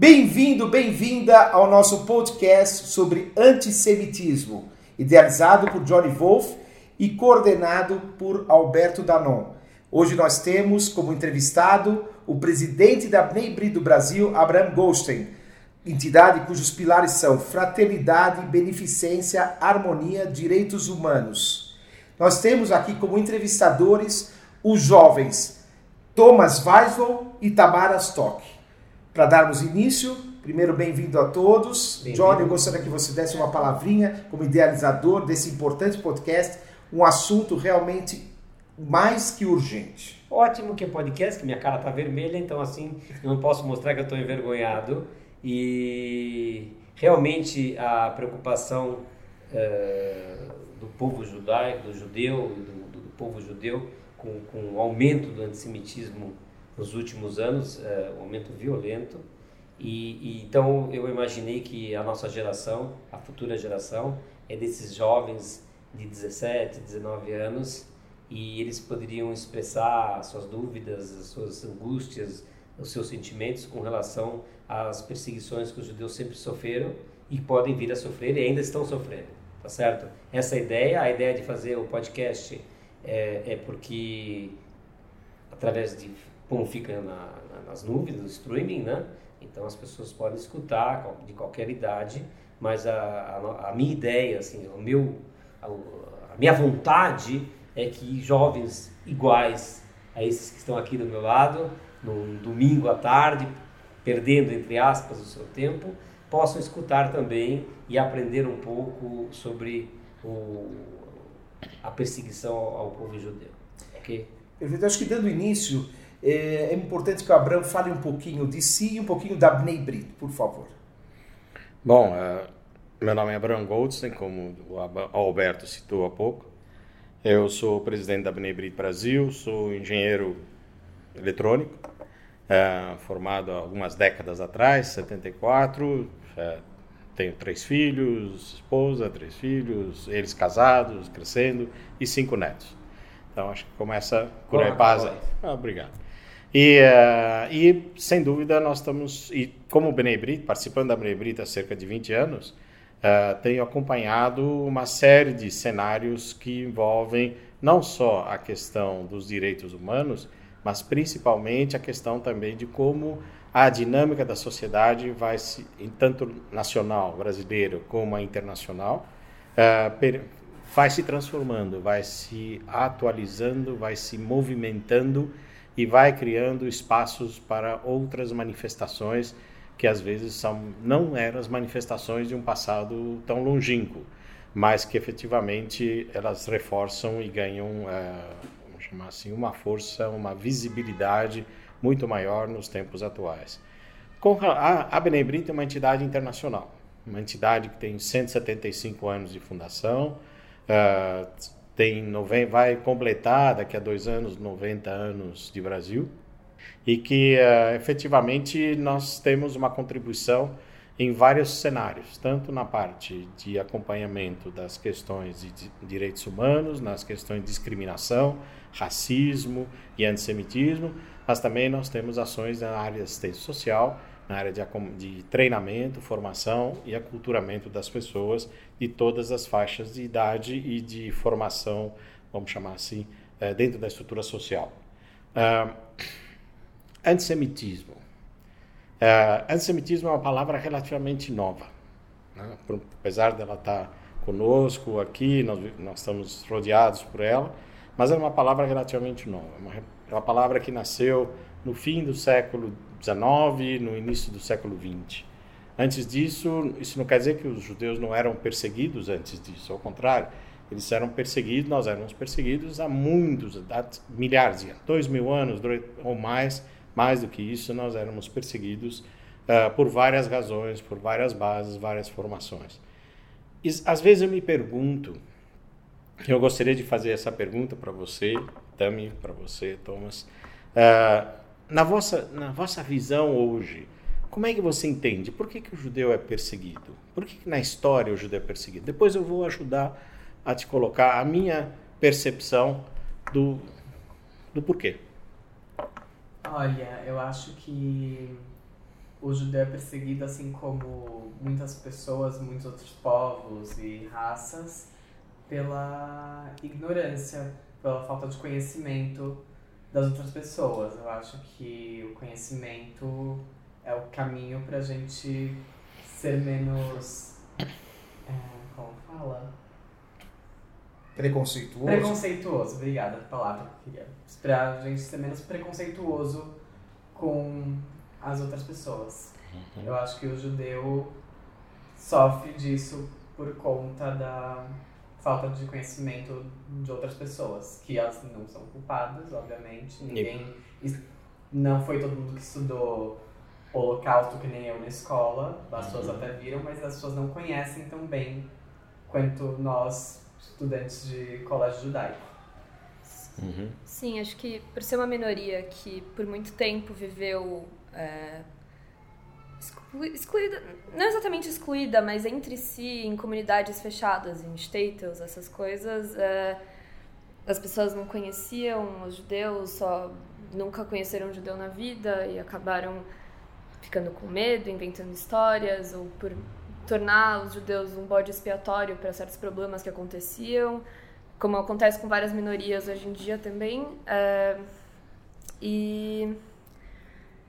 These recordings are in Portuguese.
Bem-vindo, bem-vinda ao nosso podcast sobre antissemitismo, idealizado por Johnny Wolf e coordenado por Alberto Danon. Hoje nós temos como entrevistado o presidente da Bnei do Brasil, Abraham Goldstein, entidade cujos pilares são fraternidade, beneficência, harmonia, direitos humanos. Nós temos aqui como entrevistadores os jovens Thomas Weislow e Tamara Stock. Para darmos início, primeiro bem-vindo a todos. Bem Johnny, eu gostaria que você desse uma palavrinha como idealizador desse importante podcast, um assunto realmente mais que urgente. Ótimo que é podcast, que minha cara está vermelha, então assim eu não posso mostrar que eu estou envergonhado. E realmente a preocupação uh, do povo judaico, do judeu, do, do povo judeu, com, com o aumento do antissemitismo nos últimos anos, é, um aumento violento. E, e, então eu imaginei que a nossa geração, a futura geração, é desses jovens de 17, 19 anos e eles poderiam expressar suas dúvidas, as suas angústias, os seus sentimentos com relação às perseguições que os judeus sempre sofreram e podem vir a sofrer e ainda estão sofrendo, tá certo? Essa ideia, a ideia de fazer o podcast é, é porque através de como fica na, na, nas nuvens do streaming, né? Então as pessoas podem escutar de qualquer idade, mas a, a, a minha ideia, assim, o meu, a, a, minha vontade é que jovens iguais a esses que estão aqui do meu lado, num domingo à tarde, perdendo entre aspas o seu tempo, possam escutar também e aprender um pouco sobre o, a perseguição ao, povo judeu. Ok? Eu acho que dando início é, é importante que o Abraão fale um pouquinho de si e um pouquinho da Bnei Brit, por favor. Bom, uh, meu nome é Abraão Goldstein, como o Alberto citou há pouco. Eu sou presidente da Bnei Brit Brasil, sou engenheiro eletrônico, uh, formado há algumas décadas atrás, 74. Uh, tenho três filhos, esposa, três filhos, eles casados, crescendo e cinco netos. Então acho que começa por aí, paz. Ah, obrigado. E, uh, e, sem dúvida, nós estamos, e como Benebrit, participando da Benebrit há cerca de 20 anos, uh, tenho acompanhado uma série de cenários que envolvem não só a questão dos direitos humanos, mas principalmente a questão também de como a dinâmica da sociedade vai se, tanto nacional, brasileiro, como a internacional, uh, vai se transformando, vai se atualizando, vai se movimentando e vai criando espaços para outras manifestações que às vezes são não eram as manifestações de um passado tão longínquo, mas que efetivamente elas reforçam e ganham, é, vamos chamar assim, uma força, uma visibilidade muito maior nos tempos atuais. A, a é uma entidade internacional, uma entidade que tem 175 anos de fundação, uh, tem vai completar daqui a dois anos 90 anos de Brasil. E que uh, efetivamente nós temos uma contribuição em vários cenários, tanto na parte de acompanhamento das questões de direitos humanos, nas questões de discriminação, racismo e antissemitismo, mas também nós temos ações na área de assistência social, na área de, de treinamento, formação e aculturamento das pessoas de todas as faixas de idade e de formação, vamos chamar assim, eh, dentro da estrutura social. Uh, antissemitismo. Uh, antissemitismo é uma palavra relativamente nova. Né? Apesar dela estar conosco aqui, nós, nós estamos rodeados por ela, mas é uma palavra relativamente nova. Uma, é uma palavra que nasceu no fim do século XIX, no início do século XX. Antes disso, isso não quer dizer que os judeus não eram perseguidos antes disso, ao contrário, eles eram perseguidos, nós éramos perseguidos há muitos, há milhares de anos, dois mil anos ou mais, mais do que isso, nós éramos perseguidos uh, por várias razões, por várias bases, várias formações. E, às vezes eu me pergunto, eu gostaria de fazer essa pergunta para você, Tami, para você, Thomas, uh, na vossa, na vossa visão hoje, como é que você entende? Por que, que o judeu é perseguido? Por que, que na história o judeu é perseguido? Depois eu vou ajudar a te colocar a minha percepção do, do porquê. Olha, eu acho que o judeu é perseguido assim como muitas pessoas, muitos outros povos e raças, pela ignorância, pela falta de conhecimento das outras pessoas. Eu acho que o conhecimento é o caminho para a gente ser menos. É, como fala? Preconceituoso. Preconceituoso, obrigada a palavra que eu queria. Pra gente ser menos preconceituoso com as outras pessoas. Uhum. Eu acho que o judeu sofre disso por conta da falta de conhecimento de outras pessoas, que elas não são culpadas, obviamente. Ninguém. Não foi todo mundo que estudou Holocausto que nem eu na escola, as pessoas uhum. até viram, mas as pessoas não conhecem tão bem quanto nós, estudantes de colégio judaico. Uhum. Sim, acho que por ser uma minoria que por muito tempo viveu é, excluída, não exatamente excluída, mas entre si, em comunidades fechadas, em shtetls, essas coisas, é, as pessoas não conheciam os judeus, só nunca conheceram um judeu na vida e acabaram ficando com medo, inventando histórias, ou por tornar os judeus um bode expiatório para certos problemas que aconteciam, como acontece com várias minorias hoje em dia também. É, e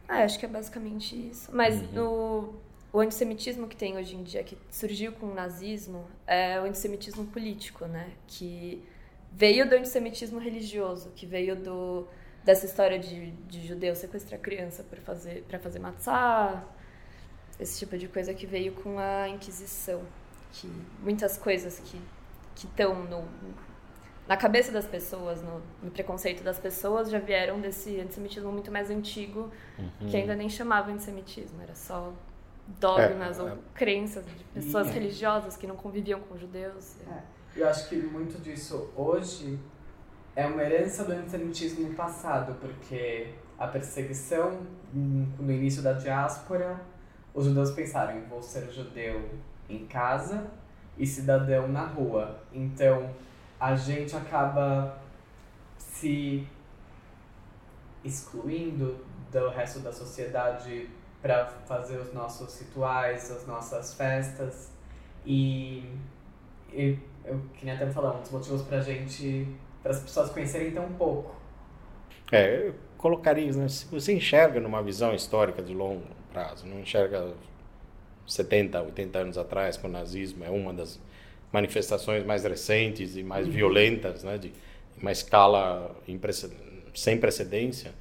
ah, acho que é basicamente isso. Mas uhum. no, o antissemitismo que tem hoje em dia, que surgiu com o nazismo, é o antissemitismo político, né? Que veio do antissemitismo religioso, que veio do, dessa história de, de judeu sequestrar criança para fazer, para fazer matzah, esse tipo de coisa que veio com a Inquisição. Que muitas coisas que estão no na cabeça das pessoas, no, no, preconceito das pessoas, já vieram desse antissemitismo muito mais antigo, uhum. que ainda nem chamava antissemitismo, era só dogmas é, ou é. crenças de pessoas é. religiosas que não conviviam com judeus. É. Eu acho que muito disso hoje é uma herança do antissemitismo no passado, porque a perseguição no início da diáspora, os judeus pensaram, vou ser judeu em casa e cidadão na rua. Então, a gente acaba se excluindo do resto da sociedade para fazer os nossos rituais, as nossas festas. E, e eu queria até falar um dos motivos para gente, para as pessoas conhecerem tão pouco. É, eu colocaria, né, se você enxerga numa visão histórica de longo prazo, não enxerga 70, 80 anos atrás, com o nazismo é uma das manifestações mais recentes e mais uhum. violentas, né, de uma escala sem precedência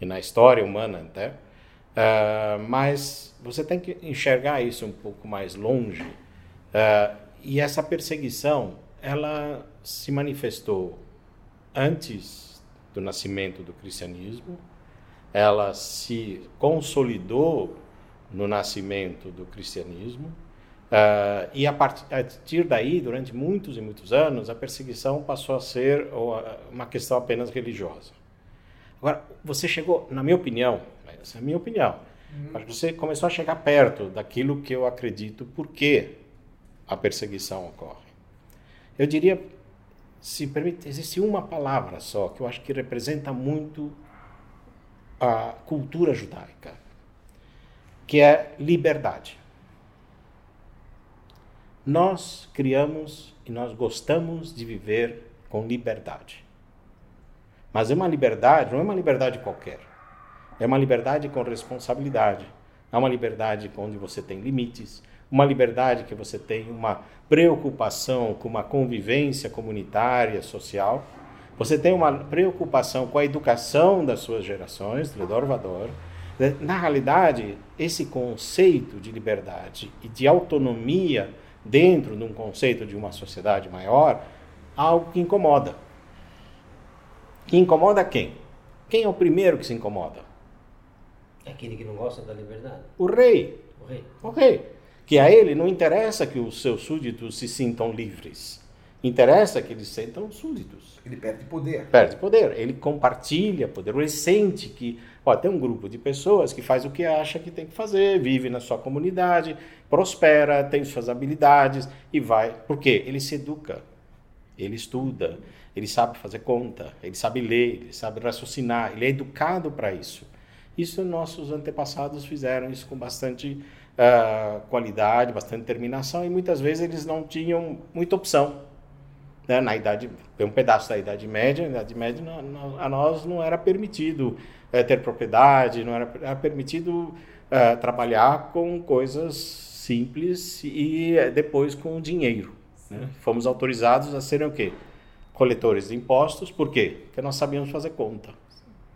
e na história humana até. Uh, mas você tem que enxergar isso um pouco mais longe. Uh, e essa perseguição, ela se manifestou antes do nascimento do cristianismo, ela se consolidou no nascimento do cristianismo Uh, e a partir daí, durante muitos e muitos anos, a perseguição passou a ser uma questão apenas religiosa. Agora, você chegou, na minha opinião, essa é a minha opinião, uhum. você começou a chegar perto daquilo que eu acredito por que a perseguição ocorre. Eu diria, se permite, existe uma palavra só que eu acho que representa muito a cultura judaica, que é liberdade. Nós criamos e nós gostamos de viver com liberdade. Mas é uma liberdade, não é uma liberdade qualquer. É uma liberdade com responsabilidade. É uma liberdade onde você tem limites, uma liberdade que você tem uma preocupação com uma convivência comunitária, social. Você tem uma preocupação com a educação das suas gerações, redor vador. Na realidade, esse conceito de liberdade e de autonomia dentro de um conceito de uma sociedade maior, algo que incomoda. Que incomoda quem? Quem é o primeiro que se incomoda? Aquele que não gosta da liberdade. O rei. O rei. O rei. Que a ele não interessa que os seus súditos se sintam livres. Interessa que eles sintam súditos. Ele perde poder. Perde poder. Ele compartilha poder. Ele sente que ó, tem um grupo de pessoas que faz o que acha que tem que fazer, vive na sua comunidade, prospera, tem suas habilidades e vai. Por quê? Ele se educa, ele estuda, ele sabe fazer conta, ele sabe ler, ele sabe raciocinar, ele é educado para isso. Isso nossos antepassados fizeram isso com bastante uh, qualidade, bastante determinação e muitas vezes eles não tinham muita opção. Né? Na idade, um pedaço da Idade Média, na Idade Média a nós não era permitido uh, ter propriedade, não era, era permitido uh, trabalhar com coisas simples e depois com dinheiro. Né? Fomos autorizados a serem o quê? Coletores de impostos, por quê? Porque nós sabíamos fazer conta.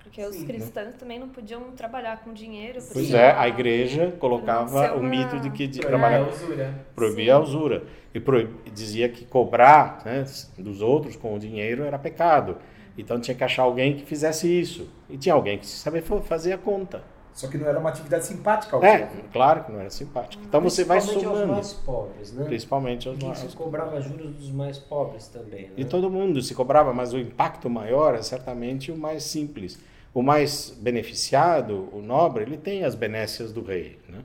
Porque os Sim, cristãos né? também não podiam trabalhar com dinheiro. Pois é, a igreja colocava o mito de que de trabalhar a usura. proibia a usura e proib... dizia que cobrar né, dos outros com o dinheiro era pecado. Então tinha que achar alguém que fizesse isso e tinha alguém que sabia fazer a conta. Só que não era uma atividade simpática ao É, claro que não era simpática. Então você vai somando. Aos mais pobres, né? Principalmente aos mais pobres. cobrava juros dos mais pobres também. Né? E todo mundo se cobrava, mas o impacto maior é certamente o mais simples o mais beneficiado, o nobre, ele tem as benécias do rei, né?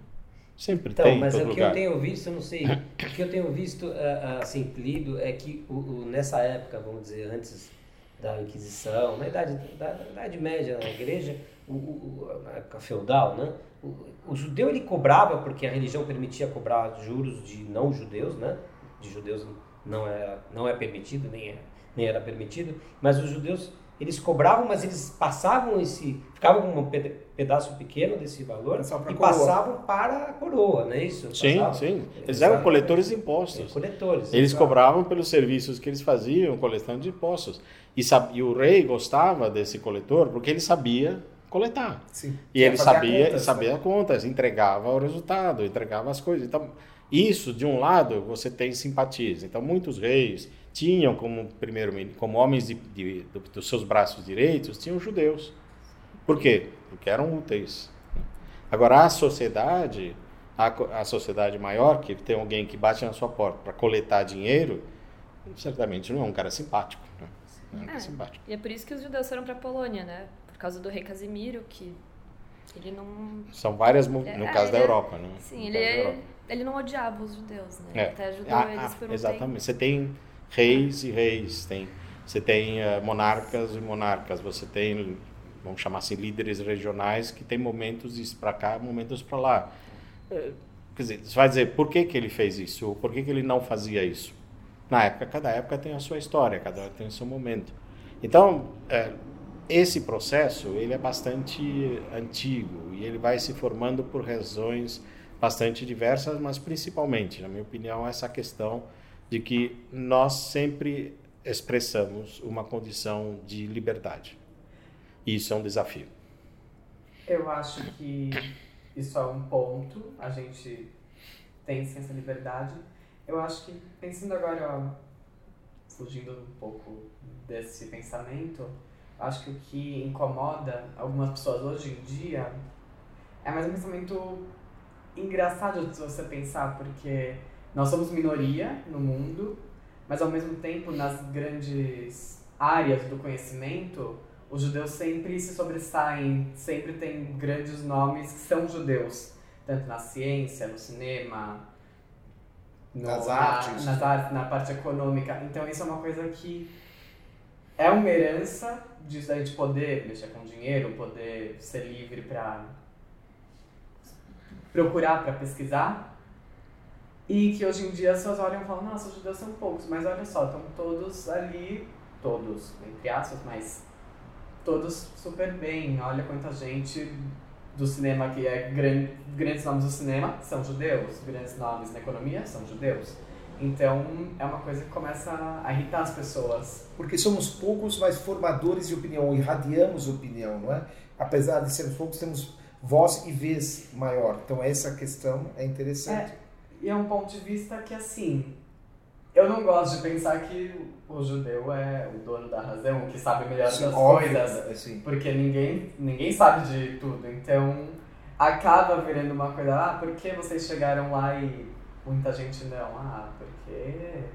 Sempre então, tem. Mas o que lugar. eu tenho visto, eu não sei, o que eu tenho visto eh, eh, assim lido é que o, o, nessa época, vamos dizer, antes da Inquisição, na idade, da, da idade média na igreja, o, o, a feudal, né? O, o, judeu ele cobrava porque a religião permitia cobrar juros de não judeus, né? De judeus não é não é permitido nem é, nem era permitido, mas os judeus eles cobravam, mas eles passavam esse. ficavam com um pedaço pequeno desse valor e passavam para a coroa, não é isso? Sim, passavam. sim. Eles eram coletores de impostos. É, coletores. Eles cobravam pelos serviços que eles faziam, coletando de impostos. E, e o rei gostava desse coletor porque ele sabia coletar. Sim. E ele sabia, contas, sabia né? contas, entregava o resultado, entregava as coisas. Então, isso, de um lado, você tem simpatias. Então, muitos reis tinham como primeiro como homens de, de, de, dos seus braços direitos tinham judeus. Por quê? Porque eram úteis. Agora a sociedade, a, a sociedade maior que tem alguém que bate na sua porta para coletar dinheiro, certamente não é um cara simpático. Né? Não é um cara é, simpático. E é por isso que os judeus foram para a Polônia, né? Por causa do rei Casimiro, que ele não. São várias no é, caso da Europa, né? Sim, ele, ele não odiava os judeus, né? É. Ele até ajudou ah, eles por um Exatamente. Tempo. Você tem reis e reis, tem, você tem uh, monarcas e monarcas, você tem, vamos chamar assim, líderes regionais que tem momentos para cá, momentos para lá. Uh, quer dizer, você vai dizer, por que, que ele fez isso? Ou por que, que ele não fazia isso? Na época, cada época tem a sua história, cada época tem o seu momento. Então, uh, esse processo, ele é bastante antigo e ele vai se formando por razões bastante diversas, mas principalmente, na minha opinião, essa questão de que nós sempre expressamos uma condição de liberdade. E isso é um desafio. Eu acho que isso é um ponto, a gente tem essa liberdade. Eu acho que, pensando agora, ó, fugindo um pouco desse pensamento, acho que o que incomoda algumas pessoas hoje em dia é mais um pensamento engraçado de você pensar, porque nós somos minoria no mundo, mas ao mesmo tempo, nas grandes áreas do conhecimento, os judeus sempre se sobressaem, sempre tem grandes nomes que são judeus, tanto na ciência, no cinema, no, nas na, artes, nas artes, na parte econômica. Então isso é uma coisa que é uma herança disso daí de poder mexer com dinheiro, poder ser livre para procurar, para pesquisar, e que hoje em dia as pessoas olham e falam, nossa, os judeus são poucos, mas olha só, estão todos ali, todos, entre aspas, mas todos super bem. Olha quanta gente do cinema que é grande, grandes nomes do cinema são judeus, grandes nomes na economia são judeus. Então é uma coisa que começa a irritar as pessoas. Porque somos poucos, mas formadores de opinião, irradiamos opinião, não é? Apesar de sermos poucos, temos voz e vez maior. Então essa questão é interessante. É e é um ponto de vista que, assim, eu não gosto de pensar que o judeu é o dono da razão, que sabe melhor Sim, das óbvio, coisas. Assim. Porque ninguém, ninguém sabe de tudo. Então, acaba virando uma coisa, ah, por que vocês chegaram lá e muita gente não? Ah, porque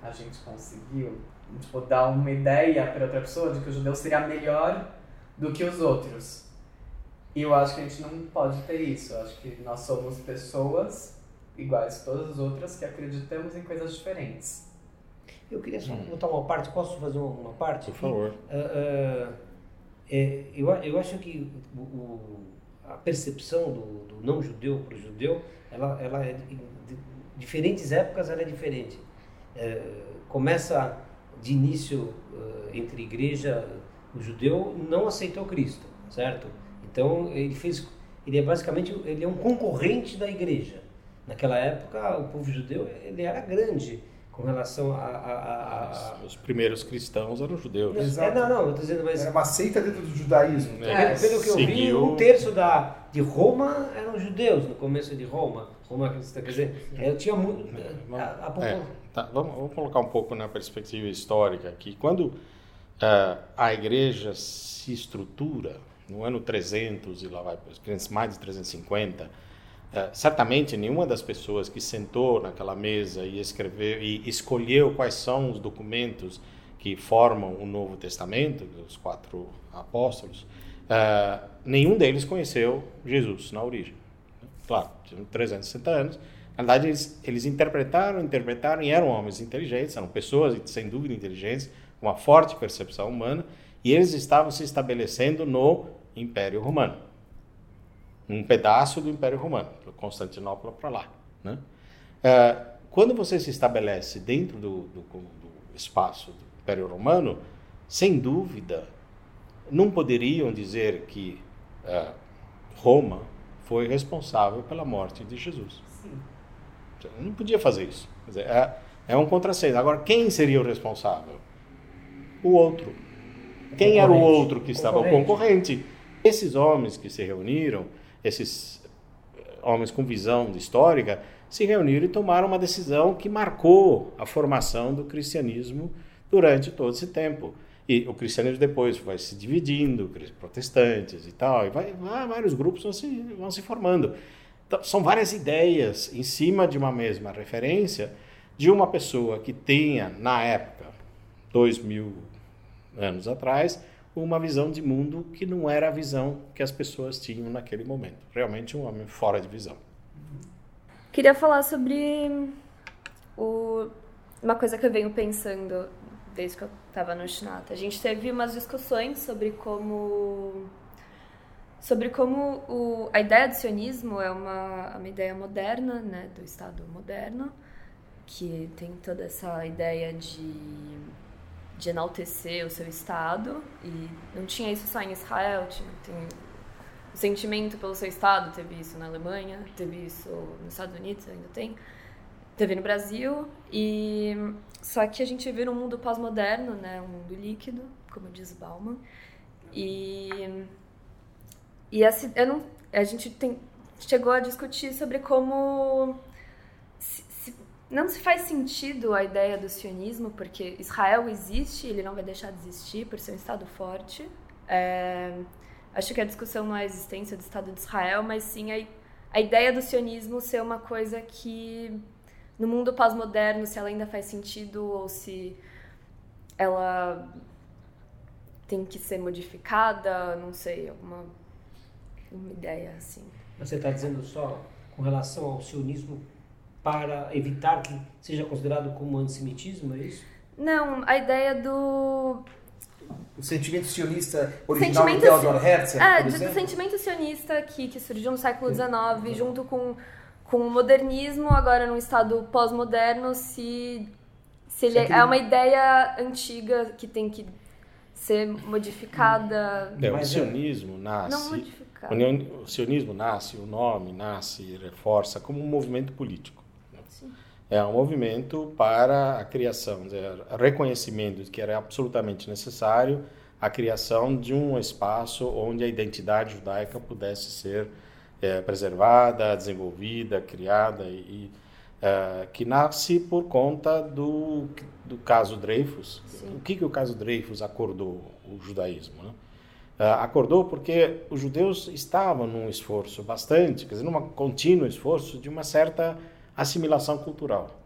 a gente conseguiu tipo, dar uma ideia para outra pessoa de que o judeu seria melhor do que os outros. E eu acho que a gente não pode ter isso. Eu acho que nós somos pessoas iguais a todas as outras que acreditamos em coisas diferentes. Eu queria só hum. botar uma parte, posso fazer uma parte? Por favor. Uh, uh, é, eu, eu acho que o, o, a percepção do, do não judeu para o judeu, ela, ela é de, de diferentes épocas ela é diferente. É, começa de início uh, entre igreja o judeu não aceitou Cristo, certo? Então ele fez, ele é basicamente ele é um concorrente da igreja. Naquela época o povo judeu ele era grande com relação a, a, a, a... Os primeiros cristãos eram judeus. Exato. É, não, não, eu tô dizendo, mas... Era uma seita dentro do judaísmo. É, pelo que eu vi, um terço da, de Roma eram judeus, no começo de Roma. Roma cristã, quer dizer, eu tinha muito... A, a é, tá, vamos, vamos, colocar um pouco na perspectiva histórica aqui. Quando uh, a igreja se estrutura, no ano 300 e lá vai, mais de 350 é, certamente nenhuma das pessoas que sentou naquela mesa e escreveu e escolheu quais são os documentos que formam o Novo Testamento, os quatro apóstolos, uh, nenhum deles conheceu Jesus na origem. Claro, tinham 360 anos. Na verdade, eles, eles interpretaram, interpretaram e eram homens inteligentes, eram pessoas sem dúvida inteligentes, com uma forte percepção humana, e eles estavam se estabelecendo no Império Romano um pedaço do Império Romano, Constantinopla para lá. Né? É, quando você se estabelece dentro do, do, do, espaço do Império Romano, sem dúvida, não poderiam dizer que é, Roma foi responsável pela morte de Jesus. Sim. Não podia fazer isso. Dizer, é, é um contrassenso. Agora, quem seria o responsável? O outro. Quem era o outro que estava? O concorrente. Esses homens que se reuniram, esses eh, homens com visão histórica se reuniram e tomaram uma decisão que marcou a formação do cristianismo durante todo esse tempo. E o cristianismo depois vai se dividindo, protestantes e tal, e vai, vários grupos vão se, vão se formando. Então, são várias ideias em cima de uma mesma referência de uma pessoa que tenha, na época, dois mil anos atrás, uma visão de mundo que não era a visão que as pessoas tinham naquele momento. Realmente um homem fora de visão. Queria falar sobre o, uma coisa que eu venho pensando desde que eu estava no Shinata. A gente teve umas discussões sobre como sobre como o, a ideia do sionismo é uma, uma ideia moderna, né, do Estado moderno, que tem toda essa ideia de de enaltecer o seu Estado. E não tinha isso só em Israel, tinha, tem o sentimento pelo seu Estado, teve isso na Alemanha, teve isso nos Estados Unidos, ainda tem. Teve no Brasil, e só que a gente vive um mundo pós-moderno, né? um mundo líquido, como diz Bauman. E, e essa, eu não, a gente tem, chegou a discutir sobre como não se faz sentido a ideia do sionismo, porque Israel existe, ele não vai deixar de existir por ser um Estado forte. É, acho que a discussão não é a existência do Estado de Israel, mas sim a, a ideia do sionismo ser uma coisa que, no mundo pós-moderno, se ela ainda faz sentido ou se ela tem que ser modificada, não sei, alguma uma ideia assim. Você está dizendo só com relação ao sionismo para evitar que seja considerado como antissemitismo, é isso? Não, a ideia do o sentimento sionista original sentimento, de Theodor Herzl, é, do sentimento sionista que, que surgiu no século XIX, junto com, com o modernismo, agora num estado pós-moderno, se, se ele é uma ideia antiga que tem que ser modificada. É, o sionismo nasce. Não modificado. O sionismo nasce, o nome nasce, reforça como um movimento político. É um movimento para a criação, o reconhecimento de que era absolutamente necessário a criação de um espaço onde a identidade judaica pudesse ser é, preservada, desenvolvida, criada e é, que nasce por conta do, do caso Dreyfus. Sim. O que, que o caso Dreyfus acordou o judaísmo? Né? É, acordou porque os judeus estavam num esforço bastante, quer dizer, num contínuo esforço de uma certa assimilação cultural.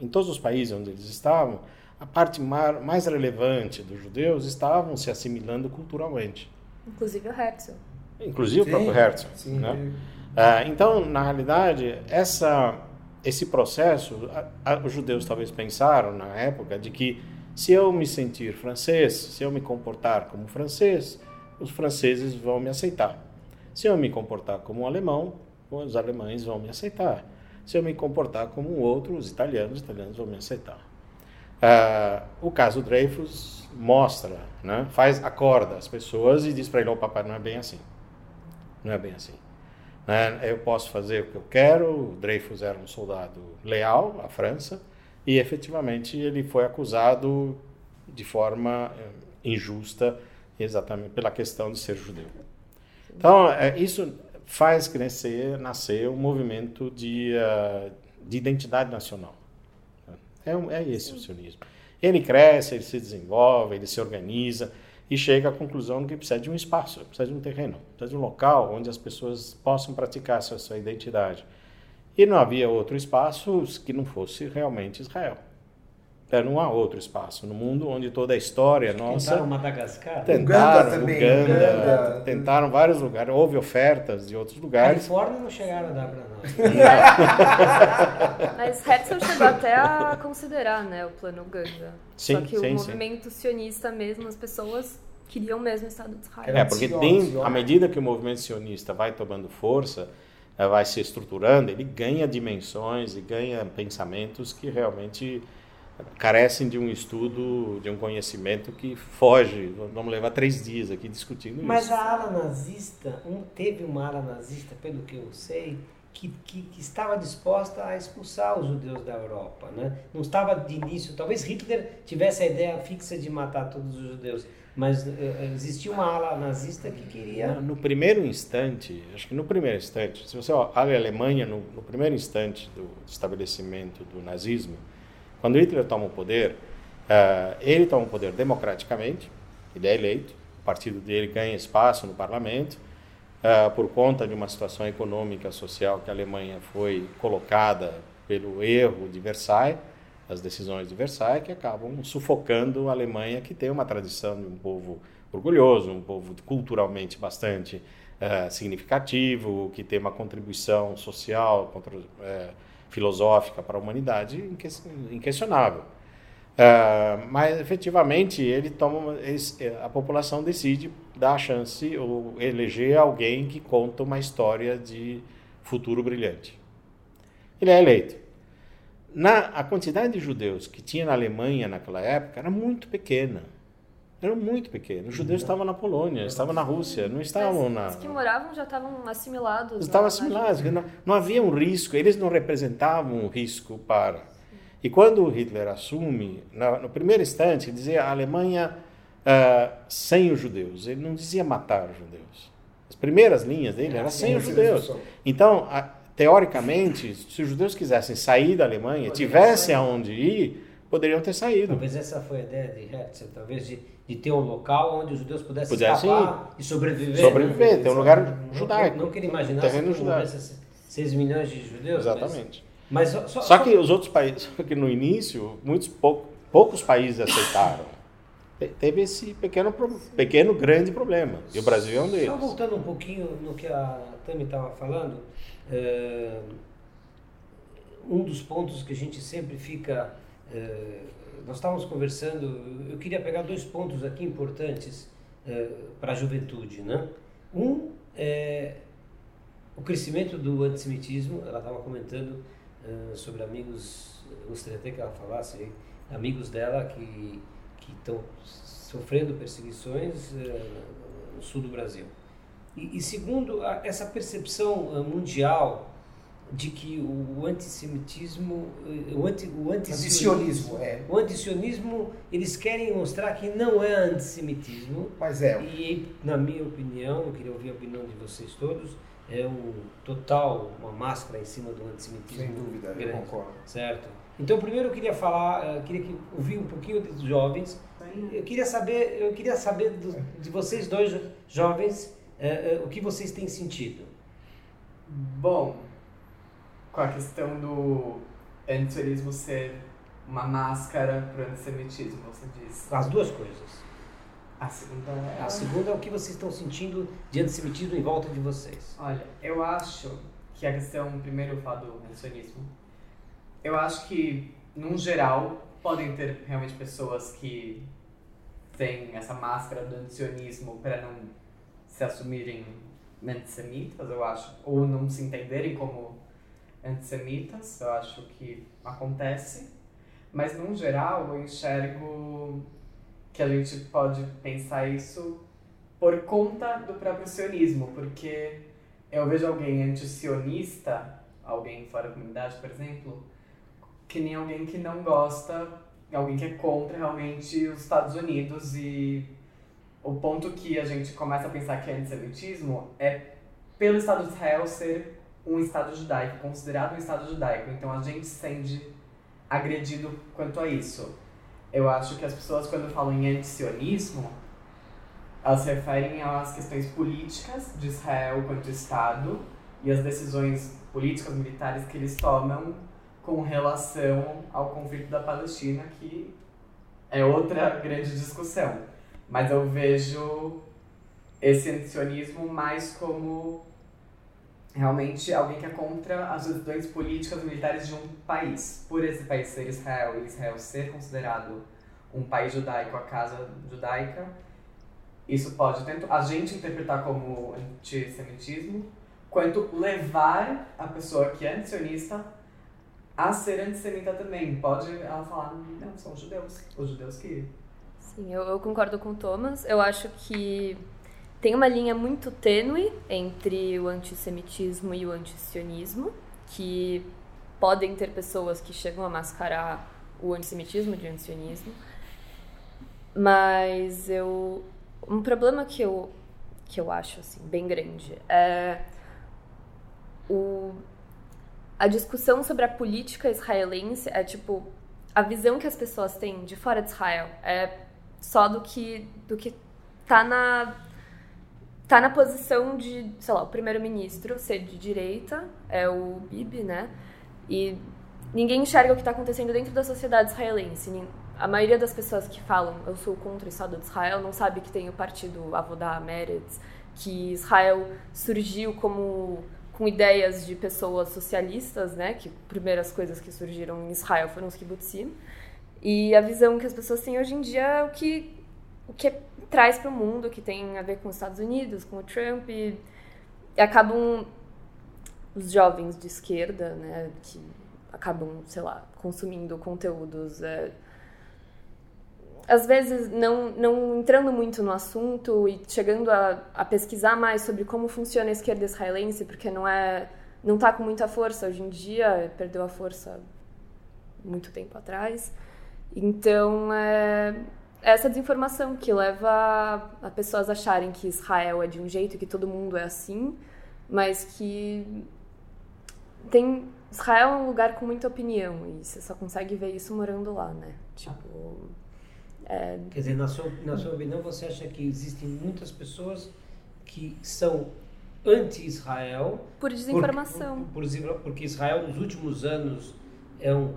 Em todos os países onde eles estavam, a parte mais relevante dos judeus estavam se assimilando culturalmente. Inclusive o Herzl. Inclusive sim, o próprio Herzl. Sim, né? Ah, então, na realidade, essa, esse processo, a, a, os judeus talvez pensaram na época de que se eu me sentir francês, se eu me comportar como francês, os franceses vão me aceitar. Se eu me comportar como um alemão, os alemães vão me aceitar. Se eu me comportar como um outro, os italianos, os italianos vão me aceitar. Uh, o caso Dreyfus mostra, né, faz acorda as pessoas e diz para ele: o papai não é bem assim, não é bem assim. Né? Eu posso fazer o que eu quero. O Dreyfus era um soldado leal à França e efetivamente ele foi acusado de forma eh, injusta exatamente pela questão de ser judeu. Então é, isso faz crescer, nascer um movimento de, uh, de identidade nacional. É, é esse Sim. o sionismo. Ele cresce, ele se desenvolve, ele se organiza e chega à conclusão que precisa de um espaço, precisa de um terreno, precisa de um local onde as pessoas possam praticar essa sua identidade. E não havia outro espaço que não fosse realmente Israel. É, não há outro espaço no mundo onde toda a história nossa. Tentaram Madagascar? Tentaram, Uganda, também, Uganda, Uganda, tentaram vários lugares, houve ofertas de outros lugares. Califórnia não chegaram a dar para nós. Mas Herzl chegou até a considerar né, o plano Uganda. Sim, Só que sim, o movimento sim. sionista mesmo, as pessoas queriam mesmo o Estado de Israel. É, porque tem, à medida que o movimento sionista vai tomando força, eh, vai se estruturando, ele ganha dimensões e ganha pensamentos que realmente carecem de um estudo, de um conhecimento que foge. Vamos levar três dias aqui discutindo Mas isso. Mas a ala nazista, um, teve uma ala nazista, pelo que eu sei, que, que, que, estava disposta a expulsar os judeus da Europa. Né? Não estava de início, talvez Hitler tivesse a ideia fixa de matar todos os judeus, mas uh, existia uma ala nazista que queria. No, no, primeiro instante, acho que no primeiro instante, se você olha a Alemanha, no, no primeiro instante do estabelecimento do nazismo, quando Hitler toma o poder, uh, ele toma o poder democraticamente, ele é eleito, o partido dele ganha espaço no parlamento, uh, por conta de uma situação econômica social que a Alemanha foi colocada pelo erro de Versailles, as decisões de Versailles, que acabam sufocando a Alemanha, que tem uma tradição de um povo orgulhoso, um povo culturalmente bastante uh, significativo, que tem uma contribuição social, contra, uh, filosófica para a humanidade inquestionável. Uh, mas efetivamente ele toma ele, a população decide dar a chance ou eleger alguém que conta uma história de futuro brilhante. Ele é eleito. Na, a quantidade de judeus que tinha na Alemanha naquela época era muito pequena. Era muito pequena. Os judeus estavam na Polônia, estavam na Rússia, não estavam na. Os que moravam já estavam assimilados. Estavam assimilados. Não, não havia um risco, eles não representavam um risco para e quando Hitler assume, no, no primeiro instante, ele dizia a Alemanha uh, sem os judeus. Ele não dizia matar os judeus. As primeiras linhas dele eram sem os judeus. Então, a, teoricamente, se os judeus quisessem sair da Alemanha, tivessem aonde ir, poderiam ter saído. Talvez essa foi a ideia de Herzl, talvez de, de ter um local onde os judeus pudessem escapar e sobreviver. Sobreviver, né? ter um lugar judaico. Não, não queria imaginar terreno se 6 milhões de judeus. Exatamente. Mas... Mas só, só, só que os outros países, que no início, muitos pou, poucos países aceitaram. Teve esse pequeno, pequeno grande problema. E o Brasil é um deles. Só voltando um pouquinho no que a Tami estava falando, é, um dos pontos que a gente sempre fica. É, nós estávamos conversando, eu queria pegar dois pontos aqui importantes é, para a juventude. Né? Um é o crescimento do antissemitismo, ela estava comentando eh, sobre amigos, gostaria até que ela falasse, amigos dela que estão sofrendo perseguições uh, no sul do Brasil. E, e segundo, a, essa percepção mundial de que o, antissemitismo, o, anti, o antisionismo, é. o antisionismo, eles querem mostrar que não é antissemitismo. Mas é. E, na minha opinião, eu queria ouvir a opinião de vocês todos, é um total, uma máscara em cima do antissemitismo. Sem dúvida, grande, eu concordo. Certo? Então, primeiro eu queria falar, eu queria ouvir um pouquinho dos jovens. Eu queria saber, eu queria saber do, de vocês dois jovens é, é, o que vocês têm sentido. Bom, com a questão do antissemitismo ser uma máscara para o antissemitismo, você diz? As duas coisas. A segunda é... A segunda é o que vocês estão sentindo de antissemitismo em volta de vocês. Olha, eu acho que a questão, primeiro eu falo do antisionismo, eu acho que, num geral, podem ter realmente pessoas que têm essa máscara do antisionismo para não se assumirem antissemitas, eu acho, ou não se entenderem como antissemitas, eu acho que acontece. Mas, num geral, eu enxergo que a gente pode pensar isso por conta do próprio sionismo, porque eu vejo alguém anti-sionista, alguém fora da comunidade, por exemplo, que nem alguém que não gosta, alguém que é contra realmente os Estados Unidos e o ponto que a gente começa a pensar que é antissemitismo é pelo Estado de Israel ser um Estado judaico, considerado um Estado judaico. Então a gente se sente agredido quanto a isso. Eu acho que as pessoas, quando falam em antisionismo, elas se referem às questões políticas de Israel quanto Estado e as decisões políticas militares que eles tomam com relação ao conflito da Palestina, que é outra grande discussão. Mas eu vejo esse antisionismo mais como realmente alguém que é contra as decisões políticas militares de um país. Por esse país ser Israel e Israel ser considerado um país judaico, a casa judaica, isso pode tanto a gente interpretar como antissemitismo, quanto levar a pessoa que é antisionista a ser antissemita também. Pode ela falar, não, são judeus, os judeus que... Sim, eu, eu concordo com o Thomas. Eu acho que tem uma linha muito tênue entre o antissemitismo e o antisionismo, que podem ter pessoas que chegam a mascarar o antissemitismo de antisionismo, mas eu um problema que eu que eu acho assim bem grande é o a discussão sobre a política israelense é tipo a visão que as pessoas têm de fora de Israel é só do que do que tá na tá na posição de, sei lá, o primeiro-ministro ser de direita, é o Bibi, né? E ninguém enxerga o que está acontecendo dentro da sociedade israelense. A maioria das pessoas que falam eu sou contra o Estado de Israel não sabe que tem o partido Avodah Meretz, que Israel surgiu como com ideias de pessoas socialistas, né? Que primeiras coisas que surgiram em Israel foram os kibbutzim. E a visão que as pessoas têm hoje em dia é o que o que traz para o mundo, que tem a ver com os Estados Unidos, com o Trump, e, acabam os jovens de esquerda, né, que acabam, sei lá, consumindo conteúdos é, às vezes não, não entrando muito no assunto e chegando a, a pesquisar mais sobre como funciona a esquerda israelense, porque não é não está com muita força hoje em dia, perdeu a força muito tempo atrás. Então, é, essa desinformação que leva a pessoas acharem que Israel é de um jeito, que todo mundo é assim, mas que tem Israel é um lugar com muita opinião e você só consegue ver isso morando lá, né? Tipo, é... Quer dizer, na sua, na sua opinião, você acha que existem muitas pessoas que são anti-Israel por desinformação, por, por, porque Israel nos últimos anos é um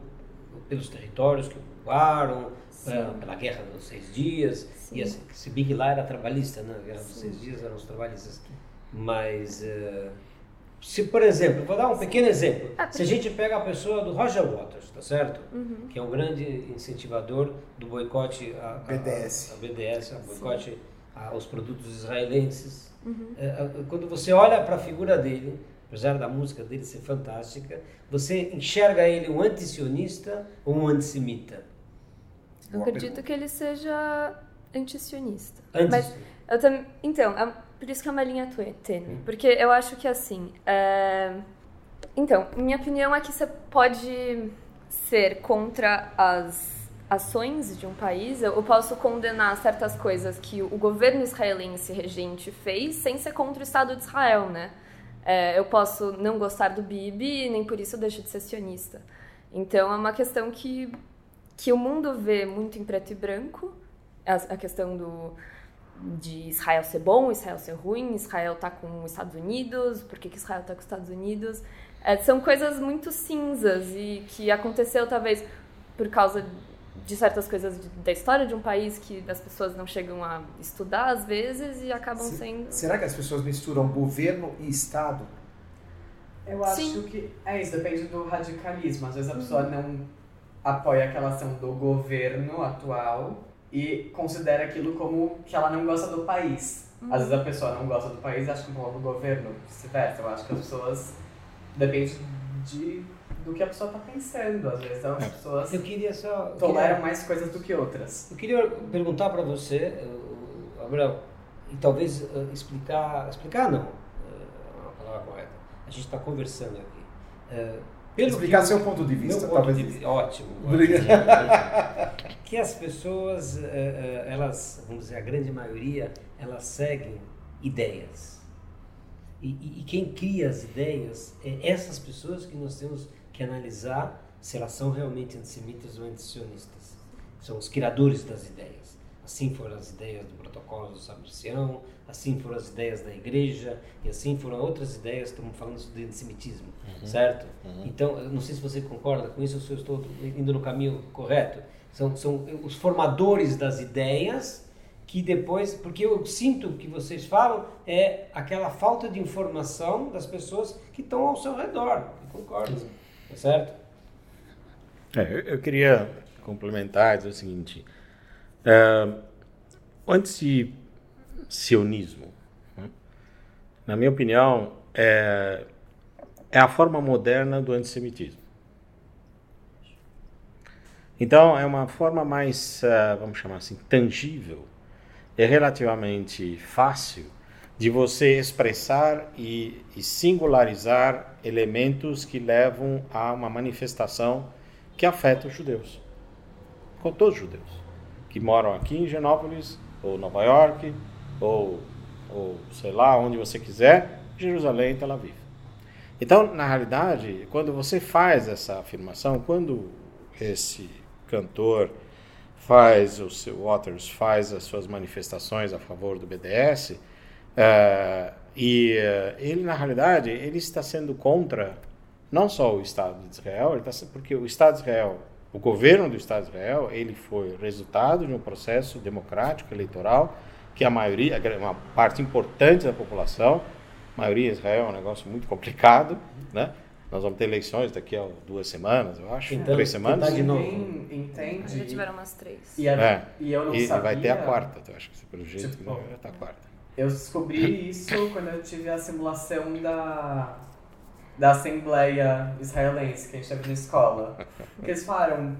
pelos territórios que ocuparam, pela, pela Guerra dos Seis Dias, Sim. e assim, se bem que lá era trabalhista, né? A Guerra dos Seis Dias eram os trabalhistas. Mas, uh, se por exemplo, vou dar um pequeno exemplo. Ah, se a gente pega a pessoa do Roger Waters, tá certo? Uhum. Que é um grande incentivador do boicote a, a, BDS, a, a BDS, a boicote aos produtos israelenses. Uhum. Uh, quando você olha para a figura dele, apesar da música dele ser fantástica, você enxerga ele um antisionista ou um antissemita? Eu acredito pergunta. que ele seja antisionista. Mas eu também. Então, é, por isso que é uma linha tênue. Hum. Porque eu acho que assim. É... Então, minha opinião é que você pode ser contra as ações de um país, eu posso condenar certas coisas que o governo israelense regente fez sem ser contra o Estado de Israel, né? É, eu posso não gostar do Bibi, nem por isso eu deixo de ser sionista. Então é uma questão que que o mundo vê muito em preto e branco, a, a questão do, de Israel ser bom, Israel ser ruim, Israel tá com os Estados Unidos, por que, que Israel tá com os Estados Unidos. É, são coisas muito cinzas e que aconteceu talvez por causa de certas coisas da história de um país que as pessoas não chegam a estudar às vezes e acabam Se, sendo. Será que as pessoas misturam governo e Estado? Eu acho Sim. que é isso, depende do radicalismo. Às vezes a pessoa uhum. não apoia aquela ação do governo atual e considera aquilo como que ela não gosta do país. Às vezes a pessoa não gosta do país e acha que é um do governo, vice-versa. Eu acho que as pessoas. Depende de, do que a pessoa está pensando. Às vezes as pessoas Eu queria só. eu toleram queria- mais coisas do que outras. Eu queria perguntar para você, eh, Gabriel, e talvez eh, explicar, explicar não, eh, a palavra correta. A gente está conversando aqui. Eh, pelo Explicar que- seu ponto de vista, talvez. de ótimo. Obrigado. ótimo. que as pessoas, eh, eh, elas, vamos dizer, a grande maioria, elas seguem ideias. E, e- e quem cria as ideias é essas pessoas que nós temos que analisar se elas são realmente antissemitas ou antisionistas. São os criadores das ideias. Assim foram as ideias do protocolo do Sabricião, assim foram as ideias da igreja, e assim foram outras ideias, estamos falando de antissemitismo, certo? Então, eu não sei se você concorda com isso, ou se eu estou indo no caminho correto. São, são os formadores das ideias que depois, porque eu sinto que vocês falam é aquela falta de informação das pessoas que estão ao seu redor. Eu concordo, tá certo? É, eu, eu queria complementar e dizer o seguinte: é, o antisionismo, né, na minha opinião, é, é a forma moderna do antissemitismo. Então, é uma forma mais, eh, vamos chamar assim, tangível e relativamente fácil de você expressar e, e singularizar elementos que levam a uma manifestação que afeta os judeus, com todos os judeus que moram aqui em Genópolis, ou Nova York, ou, ou sei lá, onde você quiser, Jerusalém, Tel Aviv. Então, na realidade, quando você faz essa afirmação, quando esse cantor faz, o seu Waters faz as suas manifestações a favor do BDS, eh, e eh, ele, na realidade, ele está sendo contra não só o Estado de Israel, está, porque o Estado de Israel, o governo do Estado de Israel, ele foi resultado de um processo democrático eleitoral que a maioria, uma parte importante da população, a maioria em Israel é um negócio muito complicado, né? Nós vamos ter eleições daqui a duas semanas, eu acho, Então, três semanas. tentar de novo. Ninguém entende. Já tiveram umas três. E, a- É. e eu não E sabia. vai ter a quarta, eu acho que pelo jeito Tipo, que vai ter a quarta. Eu descobri isso quando eu tive a simulação da, da Assembleia Israelense que a gente teve na escola. Porque eles falaram,